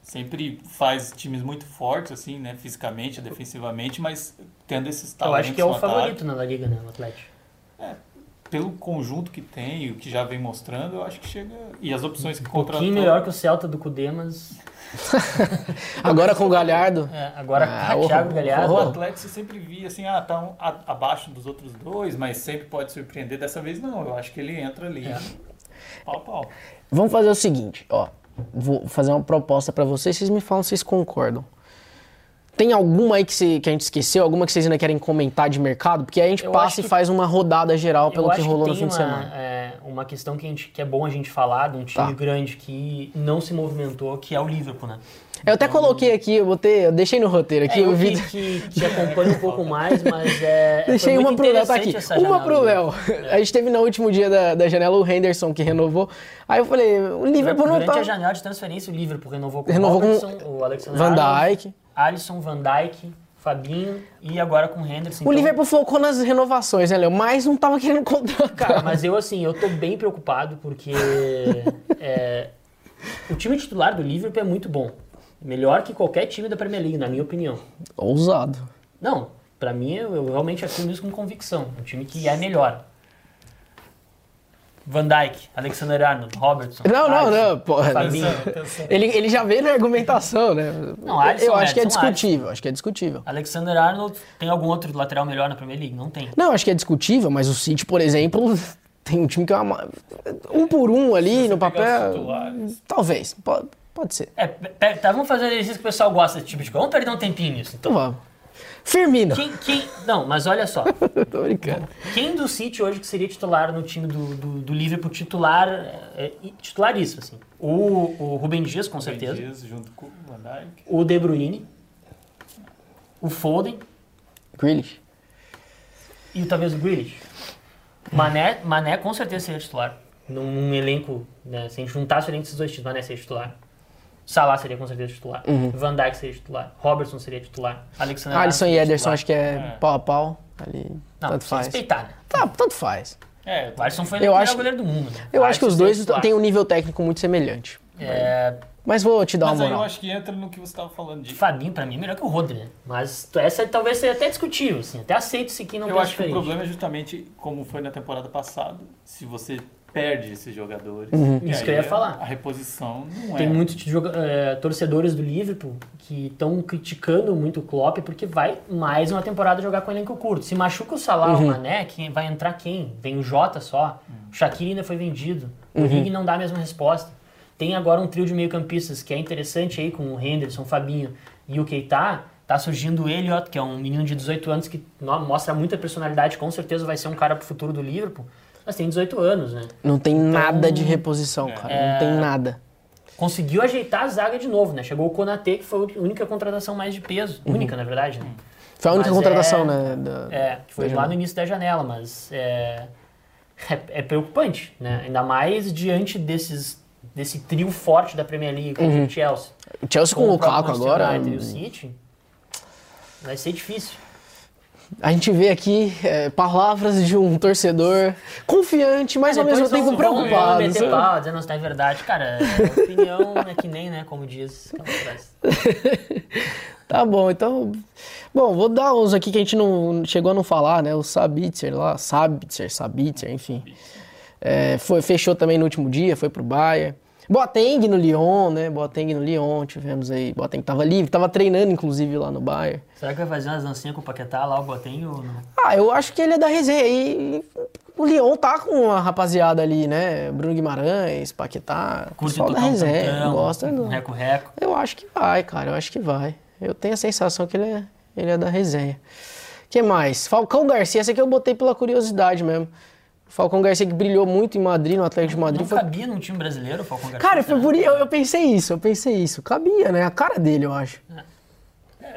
sempre faz times muito fortes, assim, né, fisicamente, defensivamente, mas tendo esses Eu talentos acho que é o favorito na Liga, né, o Atlético. pelo conjunto que tem, o que já vem mostrando, eu acho que chega e as opções que Um contratou. pouquinho melhor que o Celta do Cudê, mas Agora com o Galhardo. é, agora Ah, com o Thiago Galhardo. O Atlético você sempre via assim, ah, tá um- a- abaixo dos outros dois, mas sempre pode surpreender. Dessa vez não, eu acho que ele entra ali. É. Pau, pau. Vamos fazer o seguinte, ó. Vou fazer uma proposta pra vocês, vocês me falam se vocês concordam. Tem alguma aí que, cê- que a gente esqueceu? Alguma que vocês ainda querem comentar de mercado? Porque aí a gente Eu passa e que- faz uma rodada geral pelo que rolou no tem fim de uma, semana. é, uma questão que, gente, que é bom a gente falar de um time Tá. grande que não se movimentou, que é o Liverpool, né? Eu até coloquei aqui, eu botei, eu deixei no roteiro aqui É, o que, vídeo. que, que acompanho um pouco mais, mas é. foi Deixei uma pro Léo, tá aqui. Uma pro Léo. A gente teve no último dia da, da janela o Henderson que renovou. Aí eu falei, o Liverpool não Durante tá. a janela de transferência, o Liverpool renovou com o Renovou com Robertson, o Alexander Van Dijk. Alisson, Van Dijk, Fabinho e agora com o Henderson. O Então, Liverpool focou nas renovações, né, Léo? Mas não tava querendo contratar. Cara, mas eu assim, eu tô bem preocupado porque é, o time titular do Liverpool é muito bom. Melhor que qualquer time da Premier League, na minha opinião. Ousado. Não, pra mim eu, eu realmente afirmo isso com convicção. Um time que é melhor. Van Dijk, Alexander Arnold, Robertson. Não, não, Alisson, não. Porra, Fabinho. ele, ele já veio na argumentação, né? Não, Alisson, eu acho que é discutível, acho que é discutível. Alexander Arnold, tem algum outro lateral melhor na Premier League? Não tem. Não, acho que é discutível, mas o City, por exemplo, tem um time que é uma... um por um ali no papel. Talvez, pode, pode ser. É, tá, vamos fazer exercício que o pessoal gosta desse tipo de coisa. Vamos perder um tempinho nisso, então. Então vamos. Firmino. Quem, quem, não, mas olha só. Tô brincando. Quem do City hoje que seria titular no time do, do, do Liverpool, titular, é, é, titularíssimo, assim? O, o Rubem Dias, com certeza. Dias junto com o Van Dijk. O De Bruyne. O Foden. Grealish. e talvez o Grealish. Mané, Mané com certeza seria titular. Num, num elenco, né, se a gente juntasse o elenco desses dois times, Mané seria titular. Salah seria com certeza titular. Van Dijk seria titular. Robertson seria titular. Alexander Alisson e Ederson titular. acho que é, É. pau a pau. Ali, Não, tanto faz. respeitar, né? Tá, tanto faz. É, O Alisson foi Eu o melhor acho- goleiro do mundo, né? Eu acho que os dois têm um nível técnico muito semelhante. É, Mas vou te dar mas uma aí eu moral. acho que entra no que você estava falando de Fabinho, pra mim, é melhor que o Rodri, né? Mas essa talvez seja até discutível, assim. Até aceito se aqui não Eu acho que o diferente. problema é justamente como foi na temporada passada. Se você perde esses jogadores, Uhum. Isso que eu ia falar. A reposição não Tem é. muitos é, torcedores do Liverpool que estão criticando muito o Klopp porque vai mais uma temporada jogar com elenco curto. Se machuca o Salah ou o Mané, quem vai entrar quem? Vem o Jota só. O Shaqiri ainda foi vendido. O Rig não dá a mesma resposta. Tem agora um trio de meio-campistas que é interessante aí com o Henderson, o Fabinho e o Keita. Tá surgindo o Elliot, que é um menino de 18 anos que mostra muita personalidade, com certeza vai ser um cara pro futuro do Liverpool. Mas tem 18 anos, né? Não tem nada de reposição, É. cara. Não tem nada. conseguiu ajeitar a zaga de novo, né? Chegou o Konatê, que foi a única contratação mais de peso. Única, na verdade, né? Foi a única Mas contratação, é- né? da- É, que foi lá janela. no início da janela, mas é, é, é preocupante, né? Ainda mais diante desses, desse trio forte da Premier League, como o Chelsea. O Chelsea com o o Lukaku agora. E o City, vai ser difícil. A gente vê aqui é, palavras de um torcedor confiante, mas ao mesmo tempo vão- vão- preocupado. meter pau, dizendo não, se não é verdade. Cara, é, opinião é que nem, né, como diz frase. Tá bom, então. Bom, vou dar uns aqui que a gente não chegou a não falar, né? O Sabitzer lá, Sabitzer, Sabitzer, enfim. É, foi, fechou também no último dia, foi pro Bayern. Boateng no Lyon, né? Boateng no Lyon, tivemos aí. Boateng tava livre, tava treinando inclusive lá no Bayern. Será que vai fazer umas dancinhas com o Paquetá lá, o Botenho ou não? Ah, eu acho que ele é da resenha. E o Lyon tá com a rapaziada ali, né? Bruno Guimarães, Paquetá, Curte pessoal da um resenha. tantão, gosta do... reco-reco. Eu acho que vai, cara. Eu acho que vai. Eu tenho a sensação que ele é, ele é da resenha. que mais? Falcão Garcia. Essa aqui eu botei pela curiosidade mesmo. Falcão Garcia que brilhou muito em Madrid, no Atlético de Madrid. Não Foi... cabia num time brasileiro o Falcão Garcia? Cara, foi por... eu, eu pensei isso, eu pensei isso. Cabia, né? A cara dele, eu acho.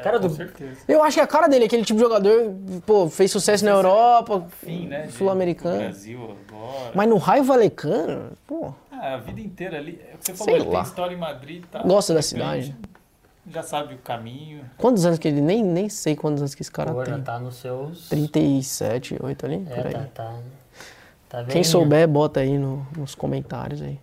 Cara Com do... certeza. Eu acho que a cara dele, aquele tipo de jogador, pô, fez sucesso na Europa, né? sul-americano. Brasil agora. Mas no Raio Valecano, pô, Ah, a vida inteira ali. É você Sei falou, ele lá. tem história em Madrid, tá? Gosta da cidade. Já sabe o caminho. quantos anos que ele. Nem, nem sei quantos anos que esse cara Pô, já tem. tá nos seus... 37, 8 ali, É, por aí. tá, tá. Tá Quem souber, bota aí no- nos comentários aí.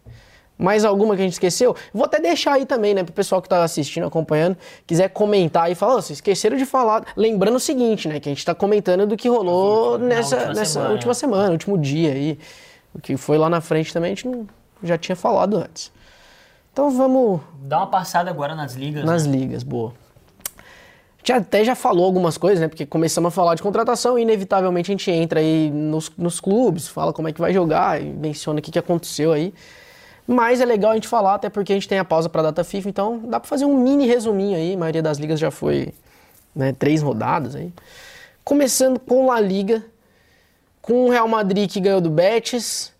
Mais alguma que a gente esqueceu? Vou até deixar aí também, né, pro pessoal que tá assistindo, acompanhando, quiser comentar e falar, "Ô, vocês esqueceram de falar. Lembrando o seguinte, né, que a gente tá comentando do que rolou Na nessa, última nessa semana, última né? semana, último dia aí. O que foi lá na frente também, a gente não, já tinha falado antes. Então vamos Dá uma passada agora nas ligas. nas né? ligas, boa. A gente até já falou algumas coisas, né? Porque começamos a falar de contratação e inevitavelmente a gente entra aí nos, nos clubes, fala como é que vai jogar menciona o que, que aconteceu aí. Mas é legal a gente falar, até porque a gente tem a pausa para a data FIFA, então dá para fazer um mini resuminho aí. A maioria das ligas já foi né, três rodadas aí. Começando com La Liga, com o Real Madrid que ganhou do Betis,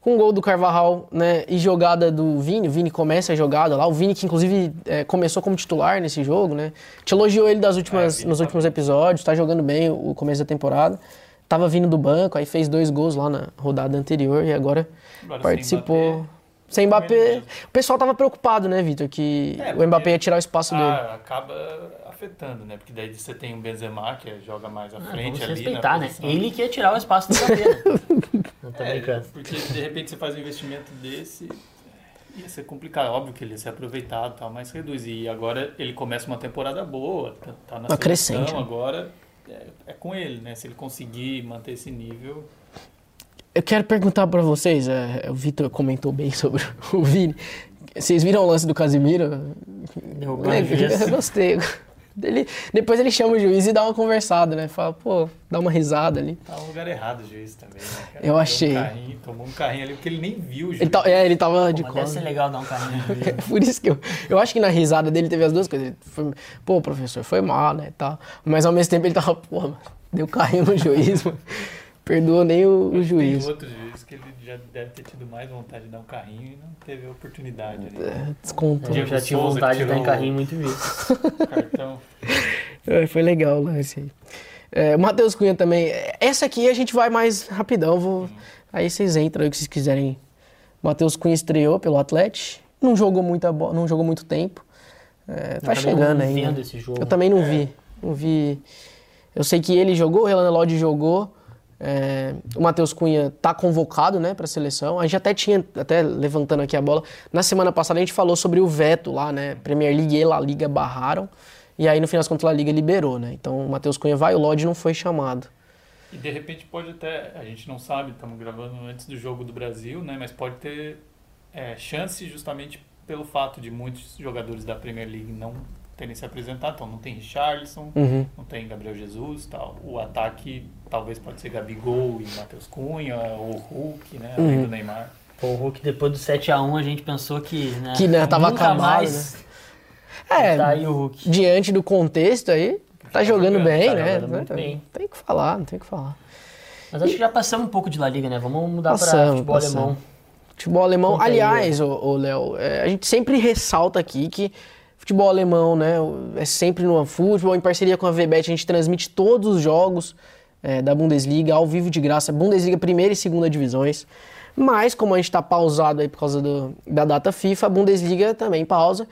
com o gol do Carvajal, né, e jogada do Vini, o Vini começa a jogada lá, o Vini que inclusive é, começou como titular nesse jogo, né, te elogiou ele das últimas, É, nos tá últimos episódios, tá jogando bem o começo da temporada, tava vindo do banco, aí fez dois gols lá na rodada anterior e agora, Agora, sem participou... Mbappé, Sem Mbappé, o pessoal tava preocupado, né, Vitor, que É, o Mbappé ia tirar o espaço dele. Ah, acaba afetando, né? Porque daí você tem o Benzema, que joga mais à Ah, frente vamos ali respeitar, na né? Ele que ia tirar o espaço do Mbappé, né? Não tô É, brincando. porque de repente você faz um investimento desse, ia ser complicado. Óbvio que ele ia ser aproveitado, e tal, mas reduz. E agora ele começa uma temporada boa, tá, tá na Uma crescente, né? agora é, é com ele, né? Se ele conseguir manter esse nível, Eu quero perguntar pra vocês, é, o Vitor comentou bem sobre o Vini. Vocês viram o lance do Casimiro? Derrubou É, gostei. Ele, depois ele chama o juiz e dá uma conversada, né? Fala, pô, dá uma risada ali. tá no lugar errado o juiz também, né? cara? Eu achei. Um carrinho, tomou um carrinho ali porque ele nem viu o juiz. Ele, tá, é, ele tava de Mas deve ser costas. legal dar um carrinho no juiz, né? Por isso que eu, eu acho que na risada dele teve as duas coisas. Ele foi, pô, professor, foi mal, né? Tal. Mas ao mesmo tempo ele tava, pô, mano, deu carrinho no juiz, mano. Perdoou nem o, o Tem juiz. outro juiz já deve ter tido mais vontade de dar um carrinho e não teve a oportunidade ali. É, descontou. Eu já tive Souza vontade de dar tirou- carrinho muito vezes. Cartão. É, foi legal o lance aí. É, o Matheus Cunha também. Essa aqui a gente vai mais rapidão. Vou... Aí vocês entram aí o que vocês quiserem. O Matheus Cunha estreou pelo Atlético. Não jogou muita bola, não jogou muito tempo. É, tá Eu chegando esse jogo. Eu também não vi. Não vi. Eu sei que ele jogou, o Renan Lodge jogou. É, o Matheus Cunha tá convocado, né, pra seleção. A gente até tinha, até levantando aqui a bola, na semana passada a gente falou sobre o veto lá, né? Premier League e La Liga barraram. E aí, no final das contas, a Liga liberou, né? Então o Matheus Cunha vai, o Lodge não foi chamado. E de repente pode até, a gente não sabe, estamos gravando antes do jogo do Brasil, né? Mas pode ter é, chance justamente pelo fato de muitos jogadores da Premier League não terem se apresentado. Então não tem Richarlison, Uhum. não tem Gabriel Jesus tal. O ataque talvez pode ser Gabigol e Matheus Cunha, ou Hulk, né? Além Uhum. do Neymar. Pô, o Hulk, depois do 7x1, a gente pensou que, né, Que, né, tava nunca acabado, mais É, tá aí o Hulk. diante do contexto aí, tá jogando jogando, bem, tá né? jogando bem. Tem que falar, não tem o que falar. Mas acho que já passamos um pouco de La Liga, né? Vamos mudar pra Passamos, futebol passamos. alemão. Futebol alemão, Conta aliás, ô, Léo, é, a gente sempre ressalta aqui que futebol alemão, né, é sempre no futebol em parceria com a VBet, a gente transmite todos os jogos é, da Bundesliga ao vivo de graça, Bundesliga primeira e segunda divisões. Mas como a gente está pausado aí por causa do- da data FIFA, a Bundesliga também pausa.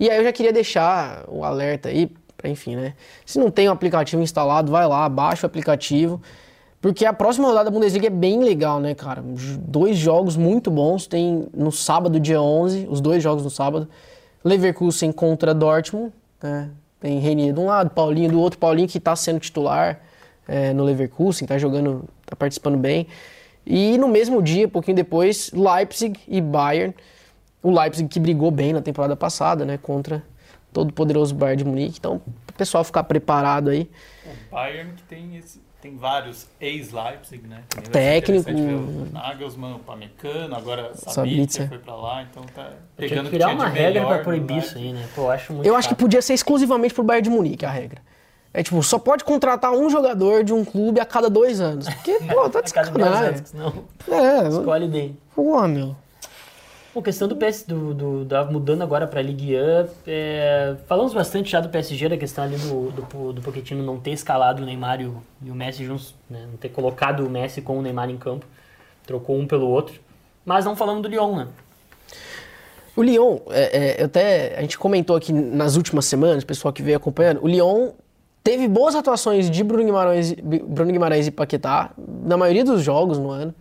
E aí eu já queria deixar o alerta aí, enfim, né? Se não tem o aplicativo instalado, vai lá, baixa o aplicativo. Porque a próxima rodada da Bundesliga é bem legal, né, cara? Dois jogos muito bons. Tem no sábado, dia 11, os dois jogos no sábado. Leverkusen contra Dortmund. né? Tem Renier de um lado, Paulinho do outro. Paulinho que tá sendo titular é, no Leverkusen, tá jogando, tá participando bem. E no mesmo dia, pouquinho depois, Leipzig e Bayern. O Leipzig que brigou bem na temporada passada, né? Contra todo o poderoso Bayern de Munique. Então, o pessoal ficar preparado aí. O Bayern que tem, esse, tem vários ex-Leipzig, né? Técnico. O Nagelsmann, o Pamecano, agora Sabitzer. Foi pra lá, então tá pegando que o que criar tinha uma regra pra proibir isso aí, né? Pô, eu acho muito Eu acho que podia ser exclusivamente pro Bayern de Munique a regra. É tipo, só pode contratar um jogador de um clube a cada dois anos. Porque, pô, tá de A cada 10 sacanagem. anos, senão É, escolhe bem. pô, meu. Pô, questão do PS, do, do- da, mudando agora pra Ligue 1, é, falamos bastante já do PSG, da questão ali do, do, do Pochettino não ter escalado o Neymar e o, e o Messi juntos, né, não ter colocado o Messi com o Neymar em campo, trocou um pelo outro, mas não falamos do Lyon, né? O Lyon, é, é, até, a gente comentou aqui nas últimas semanas, o pessoal que veio acompanhando, o Lyon teve boas atuações de Bruno Guimarães, Bruno Guimarães e Paquetá na maioria dos jogos no ano.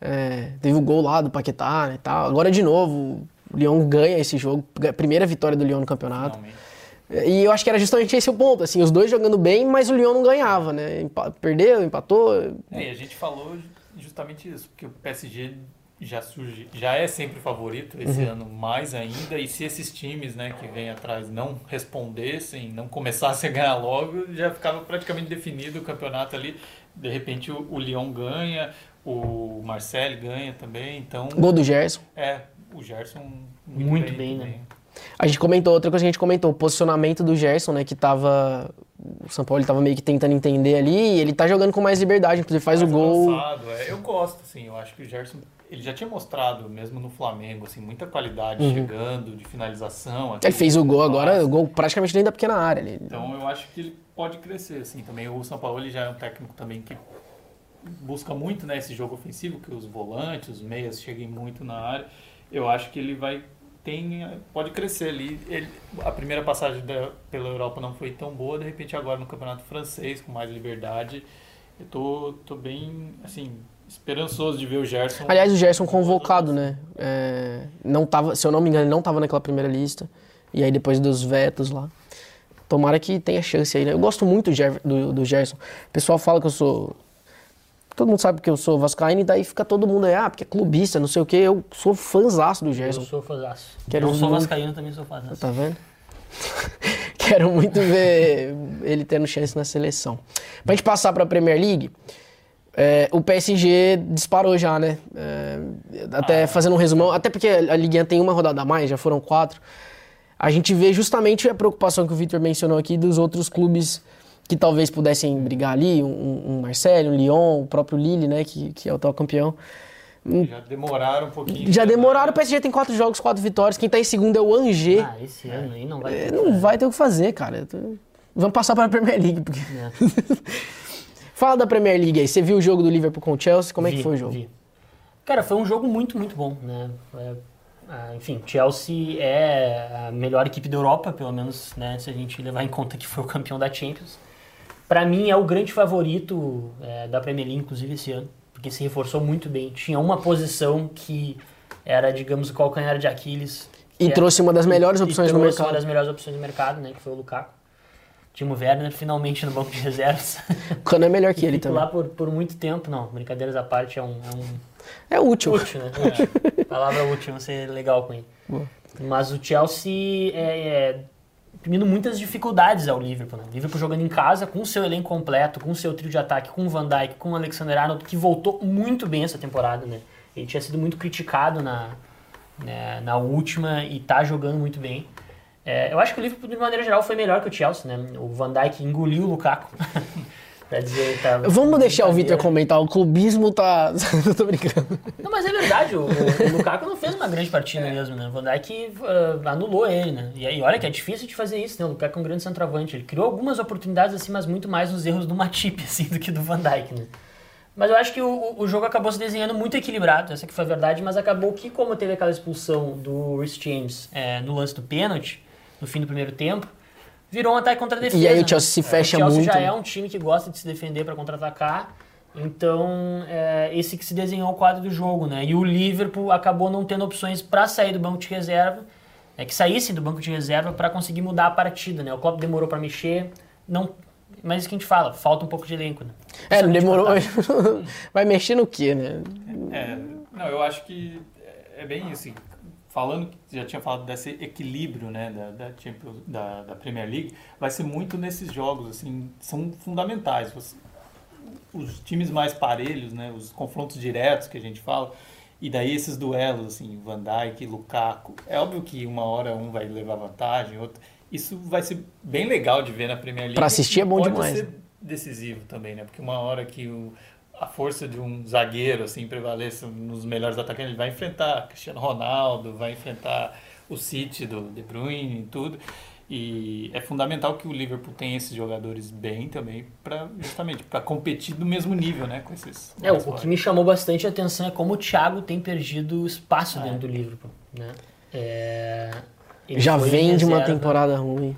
É, teve o gol lá do Paquetá né, e tal. Agora, de novo, o Lyon ganha esse jogo, primeira vitória do Lyon no campeonato. E eu acho que era justamente esse o ponto, assim, os dois jogando bem, mas o Lyon não ganhava, né? Empa- Perdeu, empatou. É, e a gente falou justamente isso, porque o PSG já surge, já é sempre favorito esse Uhum. ano mais ainda, e se esses times, né, que vêm atrás não respondessem, não começassem a ganhar logo, já ficava praticamente definido o campeonato ali. De repente o, o Lyon ganha, o Marcelo ganha também, então Gol do Gerson. é, o Gerson muito, Muito bem, bem, né? também. A gente comentou, outra coisa que a gente comentou, o posicionamento do Gerson, né? Que tava. O São Paulo ele tava meio que tentando entender ali, e ele tá jogando com mais liberdade, inclusive faz Mais o gol. avançado, é. Eu gosto, assim, eu acho que o Gerson, ele já tinha mostrado, mesmo no Flamengo, assim, muita qualidade chegando, de finalização. Uhum. Ele fez o gol agora, Passe. o gol praticamente dentro da pequena área. ali. Então eu acho que ele pode crescer, assim, também o São Paulo ele já é um técnico também que busca muito, né, esse jogo ofensivo, que os volantes, os meias cheguem muito na área. Eu acho que ele vai tem pode crescer ali. Ele, a primeira passagem da, pela Europa não foi tão boa, de repente agora no Campeonato Francês com mais liberdade, eu tô, tô bem assim esperançoso de ver o Gerson. Aliás, o Gerson convocado, né? É, não tava, se eu não me engano, ele não tava naquela primeira lista. E aí depois dos vetos lá. Tomara que tenha chance aí, né? Eu gosto muito do, do Gerson. O pessoal fala que eu sou. Todo mundo sabe que eu sou vascaíno e daí fica todo mundo aí, ah, porque é clubista, não sei o quê. Eu sou fãzaço do Eu Gerson. sou fãzaço. Quero não sou muito- vascaíno, também sou fãzaço. Tá vendo? Quero muito ver ele tendo chance na seleção. Pra gente passar pra Premier League, é, o PSG disparou já, né? É, até fazendo um resumão, até porque a Ligue 1 tem uma rodada a mais, já foram quatro. A gente vê justamente a preocupação que o Victor mencionou aqui dos outros clubes que talvez pudessem brigar ali, um, um Marseille, um Lyon, o próprio Lille, né, que, que é o atual campeão. Já demoraram um pouquinho. Já demoraram, o PSG tem quatro jogos, quatro vitórias. Quem tá em segundo é o Angers. Ah, esse ano aí não vai É, ter. não vai ter o que fazer, cara. Vamos passar para a Premier League. Porque... É. Fala da Premier League aí. Você viu o jogo do Liverpool com o Chelsea? Como é Vi, que foi o jogo? vi. Cara, foi um jogo muito, muito bom, né? É, ah, enfim, Chelsea é a melhor equipe da Europa, pelo menos, né? Se a gente levar em conta que foi o campeão da Champions. Pra mim é o grande favorito é, da Premier League, inclusive esse ano, porque se reforçou muito bem. Tinha uma posição que era, digamos, o calcanhar de Aquiles. E é- trouxe uma das melhores opções no trouxe mercado. uma das melhores opções do mercado, né? Que foi o Lukaku. Timo Werner finalmente no banco de reservas. O Cano é melhor que ele também. lá por, por muito tempo, não. Brincadeiras à parte, é um, é um É útil. útil, né? Útil. Palavra útil, não ser legal com ele. Boa. Mas o Chelsea é, é imprimindo muitas dificuldades ao Liverpool. Né? O Liverpool jogando em casa, com o seu elenco completo, com o seu trio de ataque, com o Van Dijk, com o Alexander Arnold, que voltou muito bem essa temporada, né? Ele tinha sido muito criticado na, né, na última e tá jogando muito bem. É, eu acho que o Liverpool, de maneira geral, foi melhor que o Chelsea, né? O Van Dijk engoliu o Lukaku. pra dizer, tá, Vamos deixar o Vitor comentar. O clubismo tá. Eu tô brincando. Não, mas é verdade, o, o, o Lukaku não fez uma grande partida mesmo, né? O Van Dijk uh, anulou ele, né? E aí, olha que é difícil de fazer isso, né? O Lukaku é um grande centroavante. Ele criou algumas oportunidades, assim, mas muito mais nos erros do Matip, assim, do que do Van Dijk, né? Mas eu acho que o, o jogo acabou se desenhando muito equilibrado, essa que foi a verdade, mas acabou que, como teve aquela expulsão do Rhys James é, no lance do pênalti, no fim do primeiro tempo, virou um ataque contra a defesa. E aí o né? Chelsea se fecha o Chelsea muito, já é um time que gosta de se defender para contra-atacar. Então, é, esse que se desenhou o quadro do jogo, né? E o Liverpool acabou não tendo opções para sair do banco de reserva, é, que saíssem do banco de reserva para conseguir mudar a partida, né? O Klopp demorou para mexer, não, mas isso que a gente fala, falta um pouco de elenco, né? É, não demorou. Vai mexer no quê, né? É, não, eu acho que é bem isso. assim, Falando que já tinha falado desse equilíbrio né, da, da, da, da Premier League, vai ser muito nesses jogos, assim, são fundamentais. Você- os times mais parelhos, né, os confrontos diretos que a gente fala, e daí esses duelos, assim, Van Dijk, Lukaku, é óbvio que uma hora um vai levar vantagem, outro. Isso vai ser bem legal de ver na Premier League. Pra assistir é bom Pode demais, ser né? decisivo também, né? Porque uma hora que o, a força de um zagueiro assim prevaleça nos melhores atacantes, ele vai enfrentar Cristiano Ronaldo, vai enfrentar o City do De Bruyne e tudo. E é fundamental que o Liverpool tenha esses jogadores bem também para justamente para competir no mesmo nível, né, com esses. É, o, que me chamou bastante a atenção é como o Thiago tem perdido espaço É. dentro do Liverpool, né? É, ele Já vem de uma temporada ruim.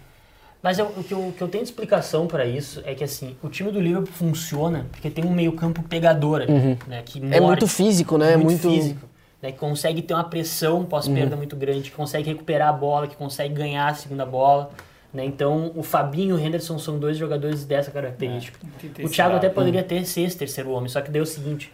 Mas eu- o, que eu, o que eu tenho de explicação para isso é que assim, o time do Liverpool funciona porque tem um meio-campo pegador ali, né? Que É morde, muito físico, né? É muito, muito. físico. Né, que consegue ter uma pressão pós-perda muito grande, que consegue recuperar a bola, que consegue ganhar a segunda bola. Né? Então, o Fabinho e o Henderson são dois jogadores dessa característica. muita o. Thiago até poderia ter ser esse terceiro homem, só que daí é o seguinte: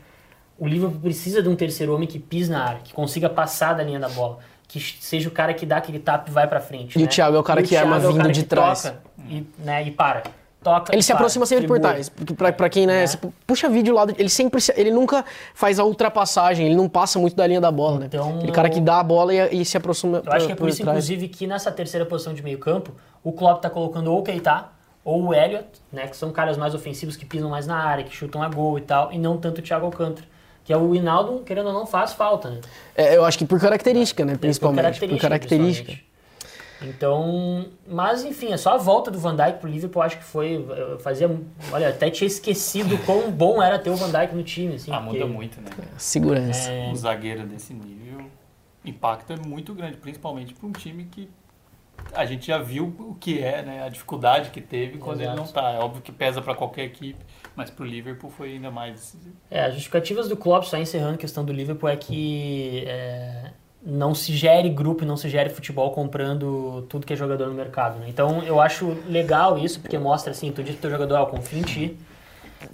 o Liverpool precisa de um terceiro homem que pise na área, que consiga passar da linha da bola, que seja o cara que dá aquele tap e vai pra frente. E o né? Thiago é o cara que arma é o vindo de trás. toca e, né, e para. Toca Ele se para, aproxima sempre por distribui. trás. Pra, pra quem, né? Né? você puxa vídeo lá, ele sempre. se- Ele nunca faz a ultrapassagem, ele não passa muito da linha da bola, né? Então, Aquele cara que dá a bola e, e se aproxima Eu acho que é por isso, trás. inclusive, que nessa terceira posição de meio campo, o Klopp tá colocando ou o Keita ou o Elliot, né, que são caras mais ofensivos que pisam mais na área, que chutam a gol e tal, e não tanto o Thiago Alcântara. Que é o Hinaldo, querendo ou não, faz falta, né? É, eu acho que por característica, né? Por Principalmente. Por característica. principalmente. Então, mas enfim, é só a volta do Van Dijk pro Liverpool, acho que foi, eu fazia, olha, até tinha esquecido quão bom era ter o Van Dijk no time, assim. Ah, porque- muda muito, né? Segurança. É. Um zagueiro desse nível impacta muito grande, principalmente para um time que a gente já viu o que é, né? A dificuldade que teve quando ele Exato. não tá. É óbvio que pesa para qualquer equipe, mas pro Liverpool foi ainda mais decisivo. É, as justificativas do Klopp, só encerrando a questão do Liverpool, é que é, não se gere grupo e não se gere futebol comprando tudo que é jogador no mercado. Né? Então eu acho legal isso, porque mostra assim, tu diz pro teu jogador, ó, confia em ti.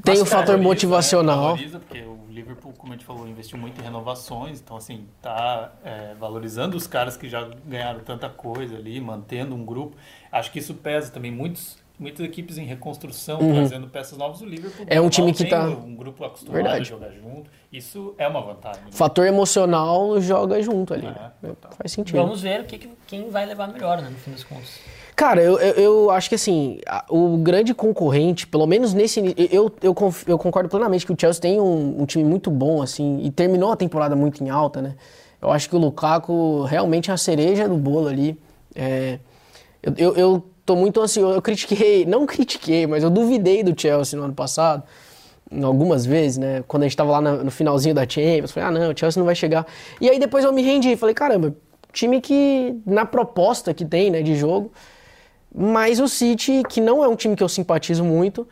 Tem Mas o fator valoriza, motivacional. Né? Valoriza, porque o Liverpool, como a gente falou, investiu muito em renovações, então assim, tá é, valorizando os caras que já ganharam tanta coisa ali, mantendo um grupo. Acho que isso pesa também. Muitos, muitas equipes em reconstrução, trazendo peças novas, o Liverpool Uhum. É um normal time que tá- um grupo acostumado Verdade. a jogar junto. Isso é uma vantagem. né? Fator emocional joga junto ali. É, né? Faz sentido. Vamos ver o que, que- quem vai levar melhor, né, no fim das contas. Cara, eu, eu, eu acho que assim, o grande concorrente, pelo menos nesse. Eu, eu, eu concordo plenamente que o Chelsea tem um, um time muito bom, assim, e terminou a temporada muito em alta, né? Eu acho que o Lukaku realmente é a cereja do bolo ali. É, eu, eu, eu tô muito ansioso. Eu critiquei, não critiquei, mas eu duvidei do Chelsea no ano passado. algumas vezes, né? Quando a gente tava lá no, no finalzinho da Champions, falei, ah, não, o Chelsea não vai chegar. E aí depois eu me rendi, falei, caramba, time que, na proposta que tem, né, de jogo, mas o City, que não é um time que eu simpatizo muito,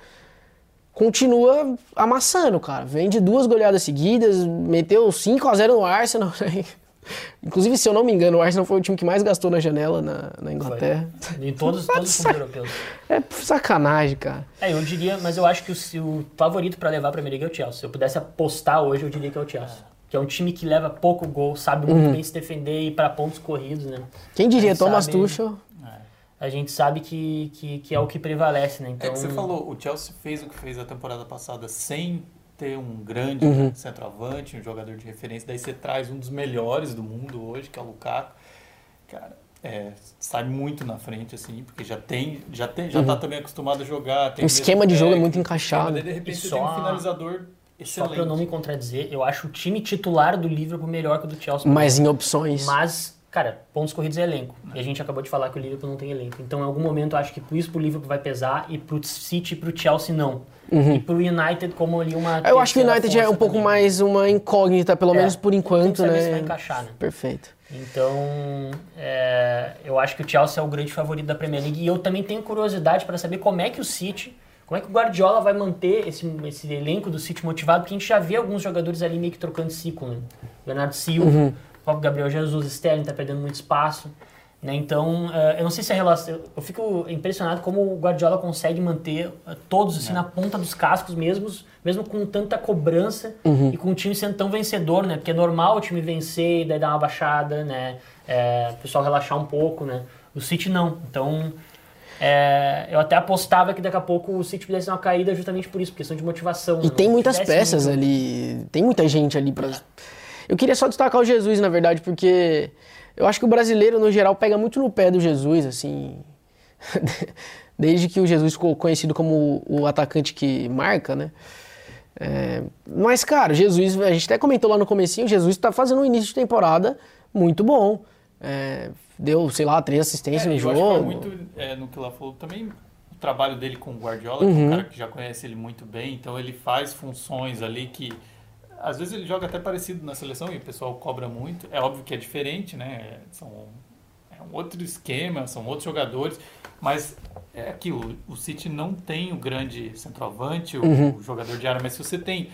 continua amassando, cara. Vem de duas goleadas seguidas, meteu 5 a 0 no Arsenal. Inclusive, se eu não me engano, o Arsenal foi o time que mais gastou na janela na, na Inglaterra. Em todos, todos os clubes europeus. É sacanagem, cara. É, eu diria, mas eu acho que o, o favorito para levar a Premier League é o Chelsea. Se eu pudesse apostar hoje, eu diria que é o Chelsea. Que é um time que leva pouco gol, sabe muito uhum. bem se defender e ir para pontos corridos, né? Quem diria, Thomas sabe... Tuchel a gente sabe que, que, que, é o que prevalece, né? Então... É que você então, falou, o Chelsea fez o que fez a temporada passada sem ter um grande uhum. centroavante, um jogador de referência, daí você traz um dos melhores do mundo hoje, que é o Lukaku. Cara, é, sai muito na frente, assim, porque já tem, já tem, já tá uhum. tá também acostumado a jogar. o esquema de jogo é muito encaixado. Daí, de repente só, tem um finalizador excelente. Só pra eu não me contradizer, eu acho o time titular do Liverpool melhor que o do Chelsea. Mas em opções. Mas Cara, pontos corridos é elenco. E a gente acabou de falar que o Liverpool não tem elenco. Então, em algum momento, eu acho que por isso pro Liverpool vai pesar e pro City e pro Chelsea não. Uhum. E pro United como ali uma. Eu acho que o United é um pouco mais uma incógnita, pelo é, menos por enquanto, né? Se vai encaixar, né? Perfeito. Então, é, eu acho que o Chelsea é o grande favorito da Premier League. E eu também tenho curiosidade para saber como é que o City, como é que o Guardiola vai manter esse, esse elenco do City motivado, porque a gente já vê alguns jogadores ali meio que trocando ciclo, né? Bernardo Silva. Uhum próprio Gabriel Jesus, Sterling está perdendo muito espaço. Né? Então, uh, eu não sei se a relação. Eu fico impressionado como o Guardiola consegue manter uh, todos assim, é. na ponta dos cascos, mesmo, mesmo com tanta cobrança uhum. e com o time sendo tão vencedor, né? Porque é normal o time vencer e daí dar uma baixada, né? É, o pessoal relaxar um pouco, né? O City não. Então, é, eu até apostava que daqui a pouco o City pudesse dar uma caída justamente por isso, por questão de motivação. E né? tem muitas peças muito... ali, tem muita gente ali para. Eu queria só destacar o Jesus, na verdade, porque eu acho que o brasileiro, no geral, pega muito no pé do Jesus, assim. Desde que o Jesus ficou conhecido como o atacante que marca, né? É, mas, cara, Jesus, a gente até comentou lá no comecinho, Jesus está fazendo um início de temporada muito bom. É, deu, sei lá, três assistências é, no jogo. Acho que muito é, no que ela falou também o trabalho dele com o Guardiola, uhum. que é um uhum. cara que já conhece ele muito bem, então ele faz funções ali que às vezes ele joga até parecido na seleção e o pessoal cobra muito. É óbvio que é diferente, né? São é um outro esquema, são outros jogadores, mas é que o, City não tem o grande centroavante, o, uhum. o jogador de área, mas se você tem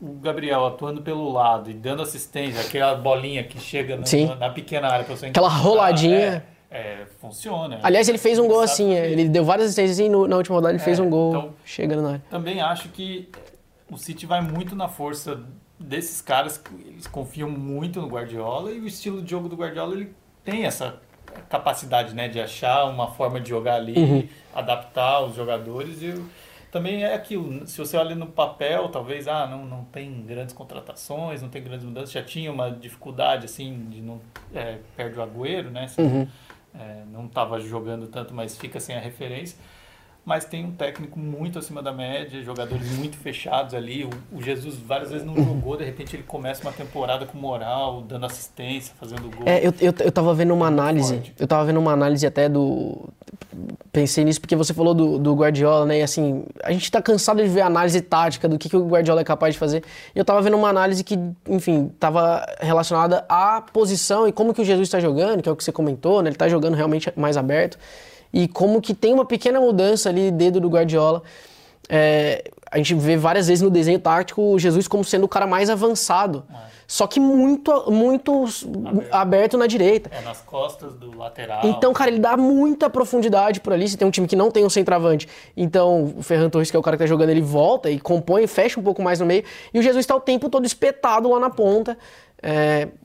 o Gabriel atuando pelo lado e dando assistência, aquela bolinha que chega na, na pequena área para você Aquela roladinha. É, é, funciona. Aliás, ele fez um gol assim, ele deu várias assistências e no, na última rodada ele é, fez um gol então, chegando na área. Também acho que o City vai muito na força desses caras, eles confiam muito no Guardiola e o estilo de jogo do Guardiola ele tem essa capacidade né, de achar uma forma de jogar ali, uhum. adaptar os jogadores e também é aquilo, se você olha no papel, talvez, ah, não, não tem grandes contratações, não tem grandes mudanças, já tinha uma dificuldade, assim, de não, é, perde o Agüero, né, assim, uhum. é, não estava jogando tanto, mas fica sem a referência, mas tem um técnico muito acima da média, jogadores muito fechados ali. O, o Jesus várias vezes não jogou, de repente ele começa uma temporada com moral, dando assistência, fazendo gol. É, eu, eu, eu tava vendo uma análise, forte. eu tava vendo uma análise até do. Pensei nisso porque você falou do, do Guardiola, né? E assim, a gente tá cansado de ver análise tática do que, que o Guardiola é capaz de fazer. E eu tava vendo uma análise que, enfim, tava relacionada à posição e como que o Jesus está jogando, que é o que você comentou, né? Ele tá jogando realmente mais aberto e como que tem uma pequena mudança ali dedo do Guardiola. É, a gente vê várias vezes no desenho tático o Jesus como sendo o cara mais avançado. É. Só que muito, muito aberto. aberto. na direita. É, nas costas do lateral. Então, cara, ele dá muita profundidade por ali. Você tem um time que não tem um centroavante. Então, o Ferran Torres, que é o cara que tá jogando, ele volta e compõe, fecha um pouco mais no meio. E o Jesus está o tempo todo espetado lá na ponta é,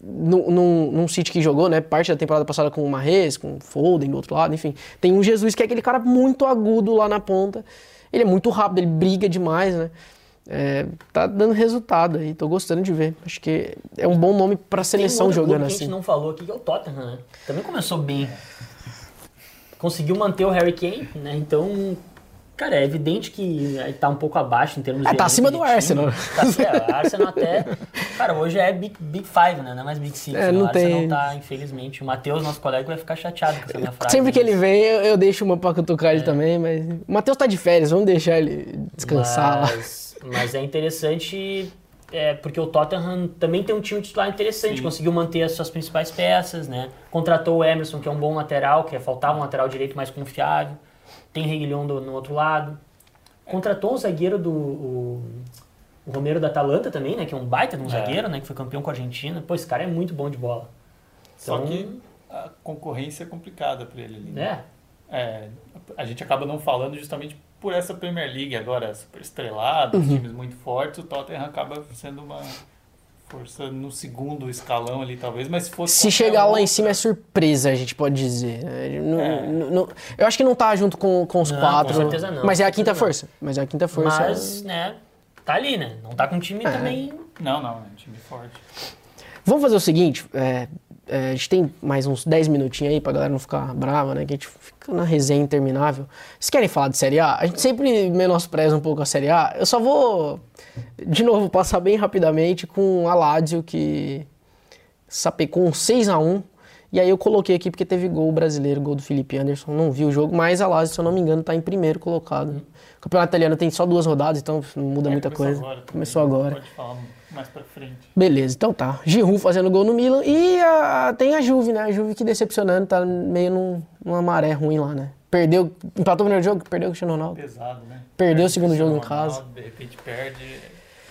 num, num, num City que jogou, né, parte da temporada passada com o Marrez, com o Foden do outro lado, enfim. Tem um Jesus que é aquele cara muito agudo lá na ponta. Ele é muito rápido, ele briga demais, né? É, tá dando resultado aí, tô gostando de ver. Acho que é um bom nome pra seleção um jogando assim. Que a gente não falou aqui que é o Tottenham, né? Também começou bem. Conseguiu manter o Harry Kane, né? Então Cara, é evidente que tá um pouco abaixo em termos é, de. Tá acima do Arsenal. Tá, é, Arsenal até. Cara, hoje é Big, Big Five, né? Não é mais Big Six. É, não o Arsenal tem... tá, infelizmente. O Matheus, nosso colega, vai ficar chateado com essa minha frase. Sempre que ele vem, eu, eu deixo uma pra cutucar ele é. também, mas. O Matheus tá de férias, vamos deixar ele descansar mas... lá. Mas é interessante é, porque o Tottenham também tem um time titular interessante, Sim. conseguiu manter as suas principais peças, né? Contratou o Emerson, que é um bom lateral, que faltava um lateral direito mais confiável. Tem Reguilhão do- no outro lado. Contratou um zagueiro do. O, o Romero da Atalanta também, né? Que é um baita de um É. zagueiro, né? Que foi campeão com a Argentina. Pô, esse cara é muito bom de bola. Só Então- que a concorrência é complicada para ele ali. Né? É, a gente acaba não falando justamente por essa Premier League agora super estrelada, Uhum. times muito fortes, o Tottenham acaba sendo uma força no segundo escalão ali talvez, mas se fosse Se chegar lá outra- em cima é surpresa, a gente pode dizer. É, não- É. não- eu acho que não tá junto com, com os Não, quatro. com certeza não, Mas é a quinta força. Mas é a quinta força. Mas, né? Tá ali, né? Não tá com um time É. também. Não, não, é um time forte. Vamos fazer o seguinte, é, é, a gente tem mais uns 10 minutinhos aí pra galera não ficar brava, né? Que a gente fica na resenha interminável. Vocês querem falar de Série A? A gente sempre menospreza um pouco a Série A. Eu só vou, de novo, passar bem rapidamente com a Lazio, que sapecou um 6x1. E aí eu coloquei aqui porque teve gol brasileiro, gol do Felipe Anderson. Não vi o jogo, mas a Lazio, se eu não me engano, tá em primeiro colocado. O campeonato italiano tem só duas rodadas, então não muda É, muita começou coisa. agora começou agora. Pode falar mais pra frente. Beleza, então tá. Giroud fazendo gol no Milan e a- tem a Juve, né? A Juve que decepcionando, tá meio num, numa maré ruim lá, né? Perdeu, empatou o primeiro jogo, perdeu o Cristiano Ronaldo. Pesado, né? Perdeu Perde o segundo jogo em casa. Ronaldo, De repente perde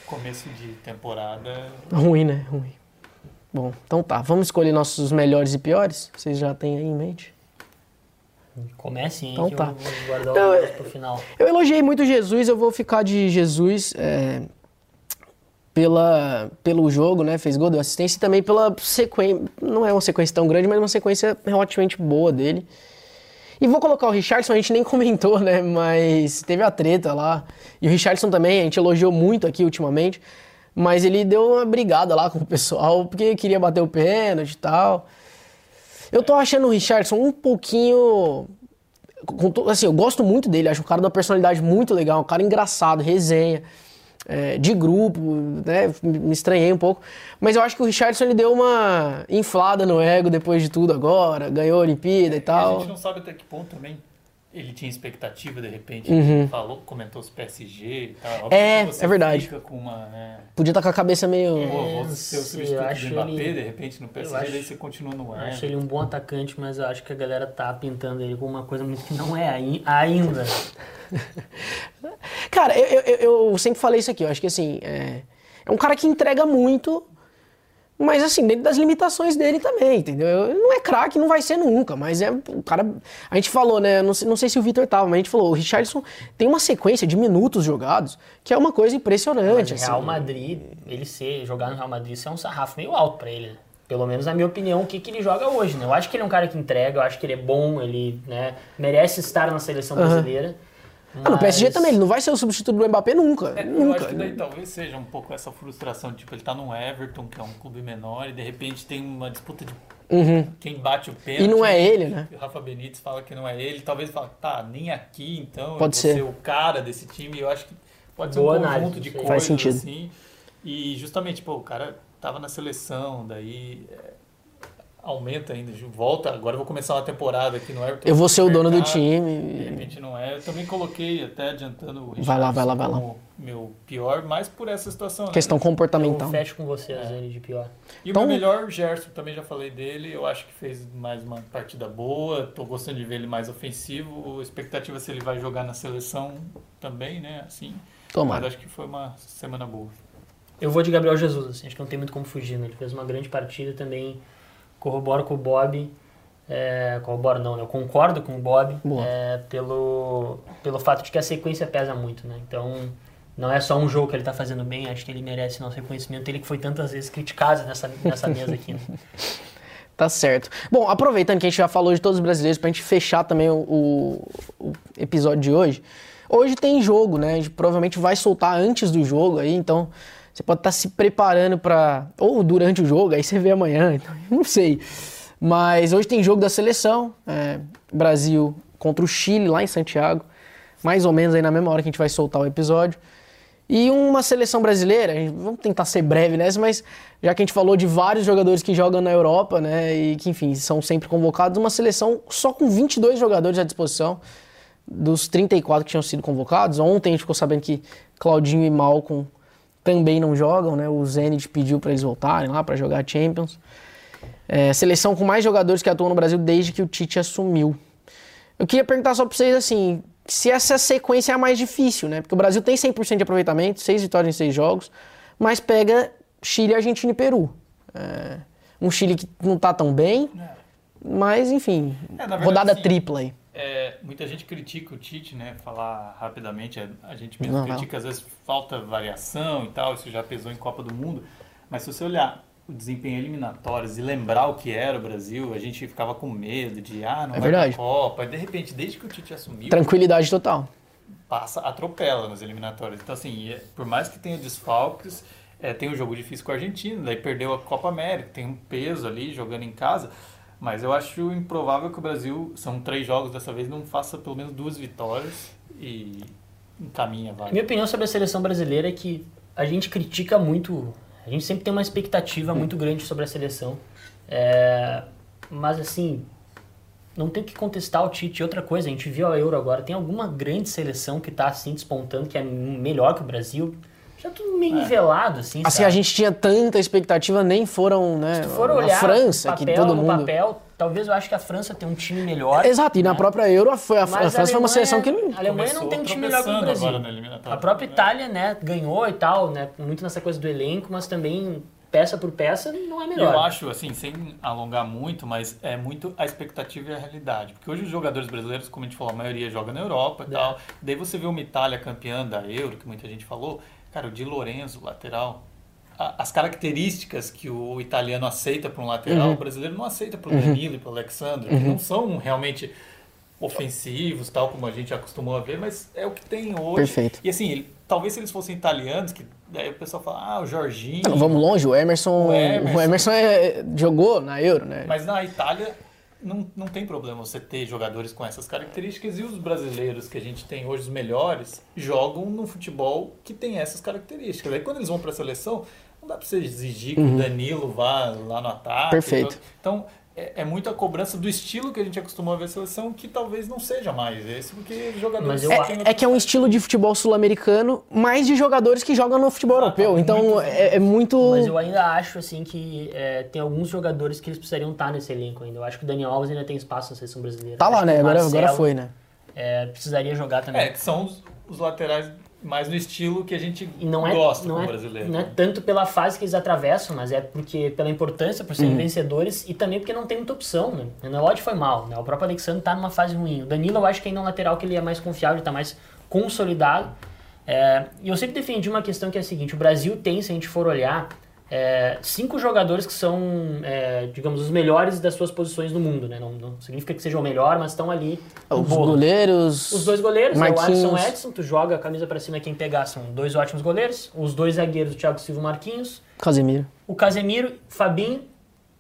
começo de temporada. Ruim, né? Ruim. Bom, então tá. Vamos escolher nossos melhores e piores? Vocês já têm aí em mente? Comecem aí Então tá. eu Então, final. Eu elogiei muito Jesus, eu vou ficar de Jesus é, pela, pelo jogo, né? Fez gol, deu assistência e também pela sequência. Não é uma sequência tão grande, mas uma sequência relativamente boa dele. E vou colocar o Richardson, a gente nem comentou, né? Mas teve a treta lá. E o Richardson também, a gente elogiou muito aqui ultimamente. Mas ele deu uma brigada lá com o pessoal, porque queria bater o pênalti e tal. Eu tô achando o Richardson um pouquinho. assim, eu gosto muito dele, acho um cara de uma personalidade muito legal, um cara engraçado, resenha, é, de grupo, né? Me estranhei um pouco. Mas eu acho que o Richardson ele deu uma inflada no ego depois de tudo agora, ganhou a Olimpíada e E a tal. gente não sabe até que ponto também ele tinha expectativa, de repente, Uhum. falou, comentou os PSG e tal. Óbvio É, é verdade. Com uma, né, Podia estar com a cabeça meio. Pô, É, vou não ser o substituto eu acho Mbappé, ele- de repente, no PSG, acho- daí você continua no Eu ar. acho ele um bom atacante, mas eu acho que a galera tá pintando ele como uma coisa que não é ai- ainda. Cara, eu, eu, eu sempre falei isso aqui, eu acho que assim, é, é um cara que entrega muito, mas assim, dentro das limitações dele também, entendeu? Ele não é craque, não vai ser nunca, mas é o cara. A gente falou, né? Não sei, não sei se o Vitor tava, mas a gente falou, o Richardson tem uma sequência de minutos jogados que é uma coisa impressionante. Mas assim. Real Madrid, ele ser, jogar no Real Madrid, isso é um sarrafo meio alto pra ele, né? Pelo menos na minha opinião, o que, que ele joga hoje, né? Eu acho que ele é um cara que entrega, eu acho que ele é bom, ele né, merece estar na seleção brasileira. Ah, no PSG mas- também, ele não vai ser o substituto do Mbappé nunca. É, eu nunca. acho que daí talvez seja um pouco essa frustração, tipo, ele tá no Everton, que é um clube menor, e de repente tem uma disputa de quem bate o pênalti. Uhum. E não é ele, né? O Rafa Benítez fala que não é ele, talvez ele fale, tá, nem aqui, então Pode eu vou ser. o cara desse time. Eu acho que pode ser Boa um conjunto análise, de isso aí. coisas, Faz sentido. assim. E justamente, pô, o cara tava na seleção, daí é, aumenta ainda, volta, agora eu vou começar uma temporada aqui no Everton. Eu vou ser o dono do mercado. De time. repente não é. Eu também coloquei, até adiantando o Vai lá, vai lá, vai lá. meu pior, mas por essa situação. né? Questão Eu comportamental. fecho com vocês ele de pior. E Então- o meu melhor, Gerson, também já falei dele. Eu acho que fez mais uma partida boa. Tô gostando de ver ele mais ofensivo. Expectativa se ele vai jogar na seleção também, né? Assim. Tomara. Mas acho que foi uma semana boa. Eu vou de Gabriel Jesus, assim, acho que não tem muito como fugir, né? Ele fez uma grande partida também, corroboro com o Bob, é, corroboro não, né? Eu concordo com o Bob é, pelo, pelo fato de que a sequência pesa muito, né? Então, não é só um jogo que ele tá fazendo bem, acho que ele merece nosso reconhecimento, ele que foi tantas vezes criticado nessa, nessa mesa aqui, né? Tá certo. Bom, aproveitando que a gente já falou de todos os brasileiros, pra gente fechar também o, o- o episódio de hoje. Hoje tem jogo, né? A gente provavelmente vai soltar antes do jogo aí, então você pode estar se preparando pra. Ou durante o jogo, aí você vê amanhã, então, não sei. Mas hoje tem jogo da seleção, é, Brasil contra o Chile lá em Santiago, mais ou menos aí na mesma hora que a gente vai soltar o episódio. E uma seleção brasileira, vamos tentar ser breve nessa, mas já que a gente falou de vários jogadores que jogam na Europa, né, e que, enfim, são sempre convocados, uma seleção só com 22 jogadores à disposição. dos 34 que tinham sido convocados. Ontem a gente ficou sabendo que Claudinho e Malcom também não jogam, né? O Zenit pediu para eles voltarem lá para jogar Champions. É, seleção com mais jogadores que atuam no Brasil desde que o Tite assumiu. Eu queria perguntar só para vocês assim, se essa sequência é a mais difícil, né? Porque o Brasil tem 100% de aproveitamento, seis vitórias em seis jogos, mas pega Chile, Argentina e Peru. É, um Chile que não tá tão bem, mas enfim, É, verdade, rodada assim, tripla aí. É, muita gente critica o Tite, né? Falar rapidamente, a- a gente mesmo Não, não. critica às vezes falta variação e tal, isso já pesou em Copa do Mundo. Mas se você olhar o desempenho eliminatórios e lembrar o que era o Brasil, a gente ficava com medo de, ah, não É vai verdade. pra Copa. E de repente, desde que o Tite assumiu, Tranquilidade total. passa, atropela nas eliminatórias. Então, assim, é- por mais que tenha desfalques, é, tem um jogo difícil com a Argentina, daí perdeu a Copa América, tem um peso ali jogando em casa. Mas eu acho improvável que o Brasil, são três jogos dessa vez, não faça pelo menos duas vitórias e encaminha a. Minha opinião sobre a seleção brasileira é que a gente critica muito, a gente sempre tem uma expectativa muito grande sobre a seleção. É, mas assim, não tem que contestar o Tite. Outra coisa, a gente viu a Euro agora, tem alguma grande seleção que está assim despontando, que é melhor que o Brasil. Já tudo meio nivelado, assim. Assim, sabe? a gente tinha tanta expectativa, nem foram, né? Se for a olhar França, no que papel, todo no mundo. papel, talvez eu acho que a França tem um time melhor. Exato, e na né? própria Euro, a, foi- a, a Mas França foi uma Alemanha- seleção que não. A Alemanha não tem um time melhor que o Brasil. na. A própria Itália, né, ganhou e tal, né, muito nessa coisa do elenco, mas também peça por peça não é melhor. Eu acho, assim, sem alongar muito, mas é muito a expectativa e a realidade. Porque hoje os jogadores brasileiros, como a gente falou, a maioria joga na Europa e É. tal. Daí você vê uma Itália campeã da Euro, que muita gente falou. Cara, o Di Lorenzo, lateral, a- as características que o italiano aceita para um lateral, Uhum. o brasileiro não aceita para o Danilo e para o Alexandre, que não são realmente ofensivos, tal como a gente acostumou a ver, mas é o que tem hoje. Perfeito. E assim, ele- talvez se eles fossem italianos, que daí o pessoal fala, ah, o Jorginho. Não, vamos longe, o Emerson. O Emerson. o Emerson é- jogou na Euro, né? Mas na Itália não, não tem problema você ter jogadores com essas características e os brasileiros que a gente tem hoje, os melhores, jogam no futebol que tem essas características. Aí quando eles vão para a seleção, não dá para você exigir que o Danilo vá lá no ataque. Uhum. Perfeito. Então é, é muito a cobrança do estilo que a gente acostumou a ver a seleção que talvez não seja mais esse, porque os jogadores outra- É que é um estilo de futebol sul-americano, mais de jogadores que jogam no futebol Exato, europeu. é Então muito- é, é muito. Mas eu ainda acho assim que é, tem alguns jogadores que eles precisariam estar nesse elenco ainda. Eu acho que o Daniel Alves ainda tem espaço na seleção brasileira. Tá lá, né? o Agora, agora foi, né? é, precisaria jogar também. É, que são os, os laterais mais no estilo que a gente E não é, gosta não com é, o brasileiro. não é tanto pela fase que eles atravessam, mas é porque pela importância, por serem vencedores e também porque não tem muita opção, né? O Nelod foi mal, né? O próprio Alexandre tá numa fase ruim. O Danilo eu acho que ainda é um lateral que ele é mais confiável, ele tá mais consolidado. É, e eu sempre defendi uma questão que é a seguinte, o Brasil tem, se a gente for olhar, é, cinco jogadores que são, é, digamos, os melhores das suas posições no mundo, né? Não, não significa que sejam o melhor, mas estão ali no Os bolo. goleiros. Os dois goleiros, né, o Marquinhos. Alisson Edson, tu joga a camisa pra cima quem pegar, são dois ótimos goleiros. Os dois zagueiros, o Thiago Silva e Marquinhos. Casemiro. O Casemiro, Fabinho,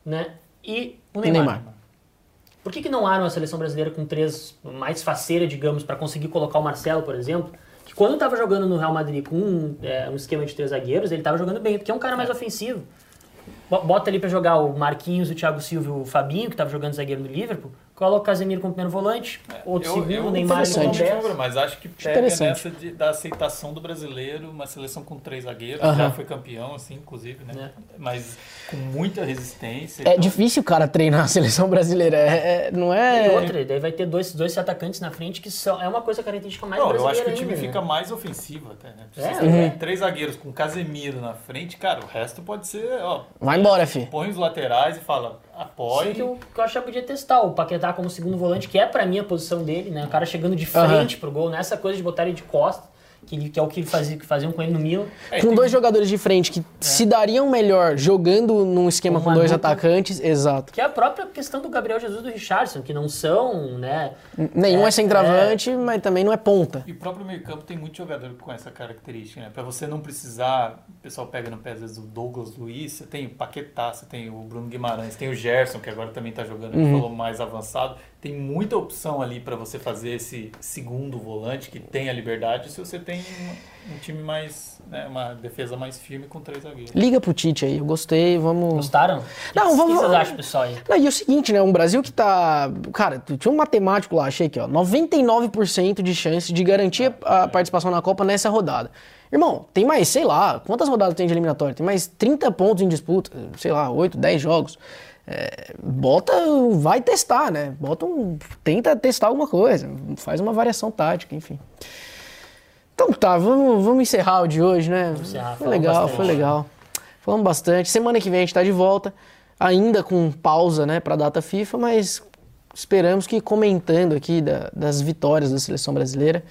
né? E o Neymar. Neymar. Por que, que não arma a seleção brasileira com três mais faceira, digamos, pra conseguir colocar o Marcelo, por exemplo? Que quando tava jogando no Real Madrid com um, é, um esquema de três zagueiros, ele tava jogando bem, porque é um cara mais ofensivo. Bo- Bota ali pra jogar o Marquinhos, o Thiago Silva e o Fabinho, que tava jogando zagueiro no Liverpool. Coloca o Casemiro como primeiro volante, outro Eu- segundo, eu Neymar Interessante. totalmente 10. favor, mas acho que pega nessa de- da aceitação do brasileiro, uma seleção com três zagueiros, já foi campeão, assim, inclusive, né? Mas com muita resistência. É então- difícil o cara treinar a seleção brasileira. É, é- não E é. outra, daí vai ter dois, dois atacantes na frente que são, é uma coisa característica mais Não, eu brasileira acho que o time ainda, fica né? mais ofensivo até, né? É, você uhum. tem três zagueiros com Casemiro na frente, cara, o resto pode ser, ó, Vai embora, fi. põe os laterais e fala, apoie. Sim, que eu, que eu acho que podia testar o Paquetá como segundo volante, que é pra mim a posição dele, né? O cara chegando de frente pro gol, nessa coisa de botar ele de costa, que, ele- que é o que, ele fazia, que faziam com ele no Milan. É, Com tem- dois jogadores de frente que se dariam melhor jogando num esquema Com com dois atacantes, exato. Que é a própria questão do Gabriel Jesus e do Richardson, que não são, né? Nenhum é, É, centroavante, mas também não é ponta. E o próprio meio campo tem muito jogador com essa característica, né? Pra você não precisar, o pessoal pega no pé às vezes o Douglas Luiz, você tem o Paquetá, você tem o Bruno Guimarães, tem o Gerson, que agora também tá jogando, gente falou mais avançado. Tem muita opção ali pra você fazer esse segundo volante que tem a liberdade se você tem tem um time mais. Né, uma defesa mais firme com três zagueiros. Liga pro Tite aí, eu gostei, vamos. Gostaram? Não, o vamos- que vocês acham, pessoal? Aí? Não, e o seguinte, né? Um Brasil que tá. Cara, tinha um matemático lá, achei aqui, ó. 99% de chance de garantir a participação na Copa nessa rodada. Irmão, tem mais, sei lá, quantas rodadas tem de eliminatória? Tem mais 30 pontos em disputa, sei lá, 8, 10 jogos. É, bota, vai testar, né? Bota um. Tenta testar alguma coisa, faz uma variação tática, enfim. Então tá, vamos, vamos encerrar o de hoje, né? encerrar, foi legal, bastante. foi legal. Falamos bastante. Semana que vem a gente tá de volta, ainda com pausa, né, pra data FIFA, mas esperamos que comentando aqui da- das vitórias da seleção brasileira.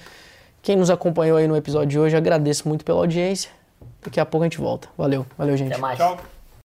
Quem nos acompanhou aí no episódio de hoje, agradeço muito pela audiência. Daqui a pouco a gente volta. Valeu, valeu, gente. Até mais. Tchau.